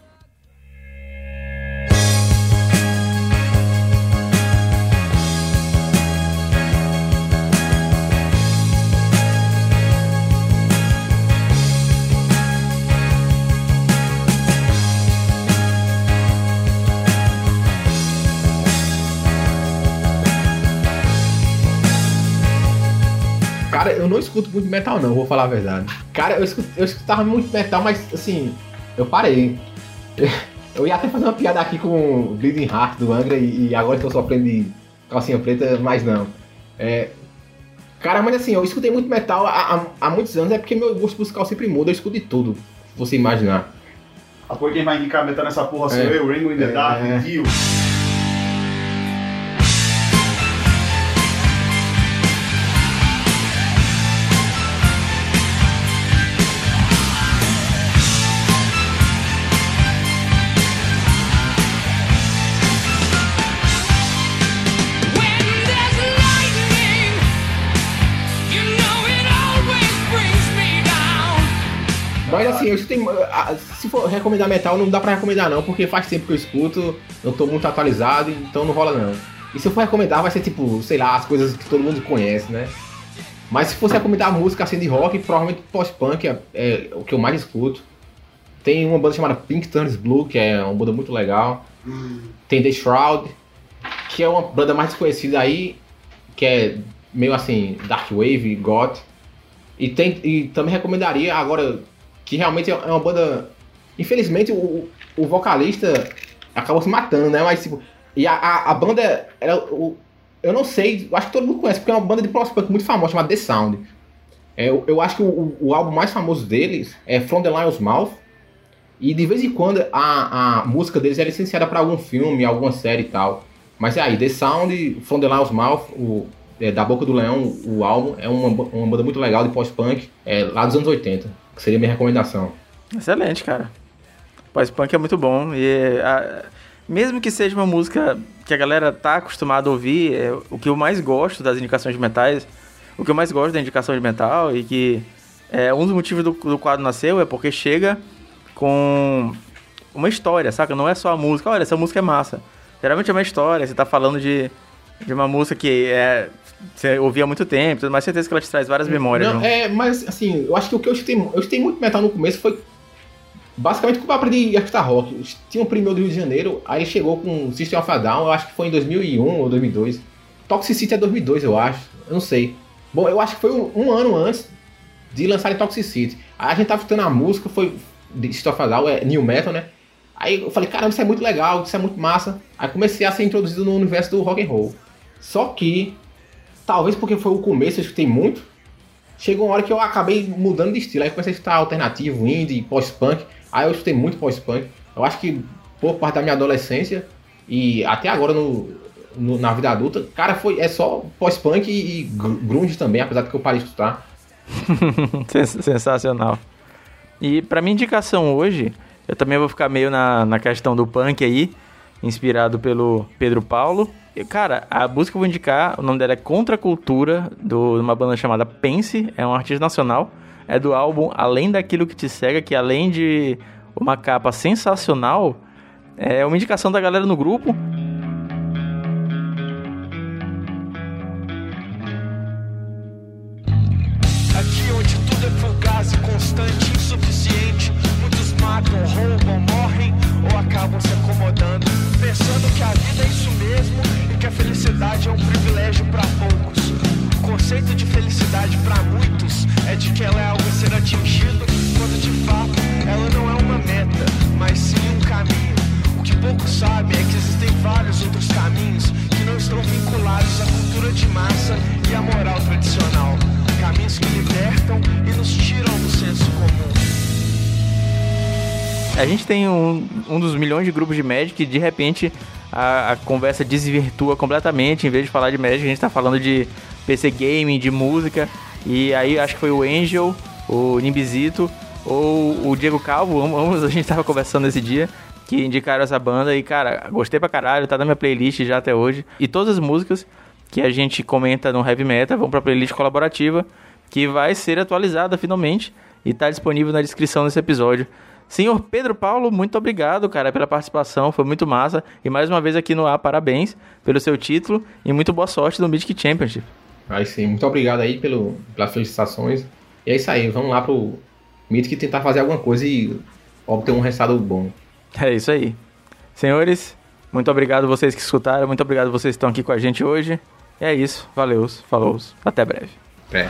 Eu não escuto muito metal, não, vou falar a verdade. Cara, eu, escut, eu escutava muito metal, mas assim, eu parei. Eu ia até fazer uma piada aqui com o Bleeding Heart do Angra e, e agora que eu só aprendo calcinha preta, mas não. É, cara, mas assim, eu escutei muito metal há, há, há, muitos anos, é porque meu gosto musical sempre muda, eu escuto de tudo, se você imaginar. Apoio quem vai indicar metal nessa porra sou é, eu, Ringo in the é, Dark, é. Dio. Assim, eu. Se for recomendar metal, não dá pra recomendar, não, porque faz tempo que eu escuto, eu tô muito atualizado, então não rola, não. E se eu for recomendar, vai ser tipo, sei lá, as coisas que todo mundo conhece, né? Mas se fosse recomendar música assim de rock, provavelmente post-punk é, é, o que eu mais escuto. Tem uma banda chamada Pink Turns Blue, que é uma banda muito legal. Tem The Shroud, que é uma banda mais desconhecida aí, que é meio assim, Dark Wave, Goth. E, tem, e também recomendaria, agora que realmente é uma banda. Infelizmente, o, o vocalista acabou se matando, né? Mas, tipo, e a, a, a banda, era, o, eu não sei, acho que todo mundo conhece, porque é uma banda de post-punk muito famosa, chamada The Sound. É, eu, eu acho que o, o, álbum mais famoso deles é From the Lion's Mouth. E de vez em quando a, a música deles é licenciada para algum filme, alguma série e tal. Mas é aí, The Sound, From the Lion's Mouth, o, é, da Boca do Leão, o álbum, é uma, uma banda muito legal de pós-punk, é, lá dos anos 80, que seria minha recomendação. Excelente, cara. Pós-punk é muito bom e a, mesmo que seja uma música que a galera tá acostumada a ouvir, é, o que eu mais gosto das indicações de metais, o que eu mais gosto da indicação de metal e que é um dos motivos do, do quadro nasceu é porque chega com uma história, saca? Não é só a música, olha, essa música é massa. Geralmente é uma história, você tá falando de, de uma música que é, você ouvia há muito tempo, mas certeza que ela te traz várias memórias. Não, é, mas assim, eu acho que o que eu escutei, eu escutei muito metal no começo foi basicamente como eu aprendi a escutar rock. Tinha um primo do Rio de Janeiro, aí chegou com System of a Down, eu acho que foi em 2001 ou 2002. Toxicity é 2002, eu acho, eu não sei. Bom, eu acho que foi um, um ano antes de lançarem Toxicity. Aí a gente tava escutando a música, foi de System of a Down, é New Metal, né? Aí eu falei, caramba, isso é muito legal, isso é muito massa. Aí comecei a ser introduzido no universo do rock and roll. Só que, talvez porque foi o começo, eu escutei muito. Chegou uma hora que eu acabei mudando de estilo. Aí comecei a escutar alternativo, indie, pós-punk. Aí eu escutei muito pós-punk. Eu acho que por parte da minha adolescência e até agora no, no na vida adulta, cara, foi é só pós-punk e, e grunge também, apesar de que eu parei de escutar. Sensacional. E para minha indicação hoje, eu também vou ficar meio na, na questão do punk aí, inspirado pelo Pedro Paulo. Cara, a música que eu vou indicar, o nome dela é Contra Cultura, de uma banda chamada Pense, é um artista nacional. É do álbum Além daquilo que te cega, que além de uma capa sensacional, é uma indicação da galera no grupo. Tem um, um dos milhões de grupos de Magic que de repente a, a conversa desvirtua completamente. Em vez de falar de Magic, a gente tá falando de PC Gaming, de música. E aí acho que foi o Angel, o Nimbizito ou o Diego Calvo, ambos a gente tava conversando nesse dia, que indicaram essa banda e, cara, gostei pra caralho, tá na minha playlist já até hoje. E todas as músicas que a gente comenta no Heavy Metal vão pra playlist colaborativa, que vai ser atualizada finalmente e tá disponível na descrição desse episódio. Senhor Pedro Paulo, muito obrigado, cara, pela participação, foi muito massa. E mais uma vez aqui no ar, parabéns pelo seu título e muito boa sorte no Mythic Championship. Aí sim, muito obrigado aí pelo, pelas felicitações. E é isso aí, vamos lá pro Mythic tentar fazer alguma coisa e obter um resultado bom. É isso aí. Senhores, muito obrigado vocês que escutaram, muito obrigado vocês que estão aqui com a gente hoje. E é isso, valeu, falou, até breve. É.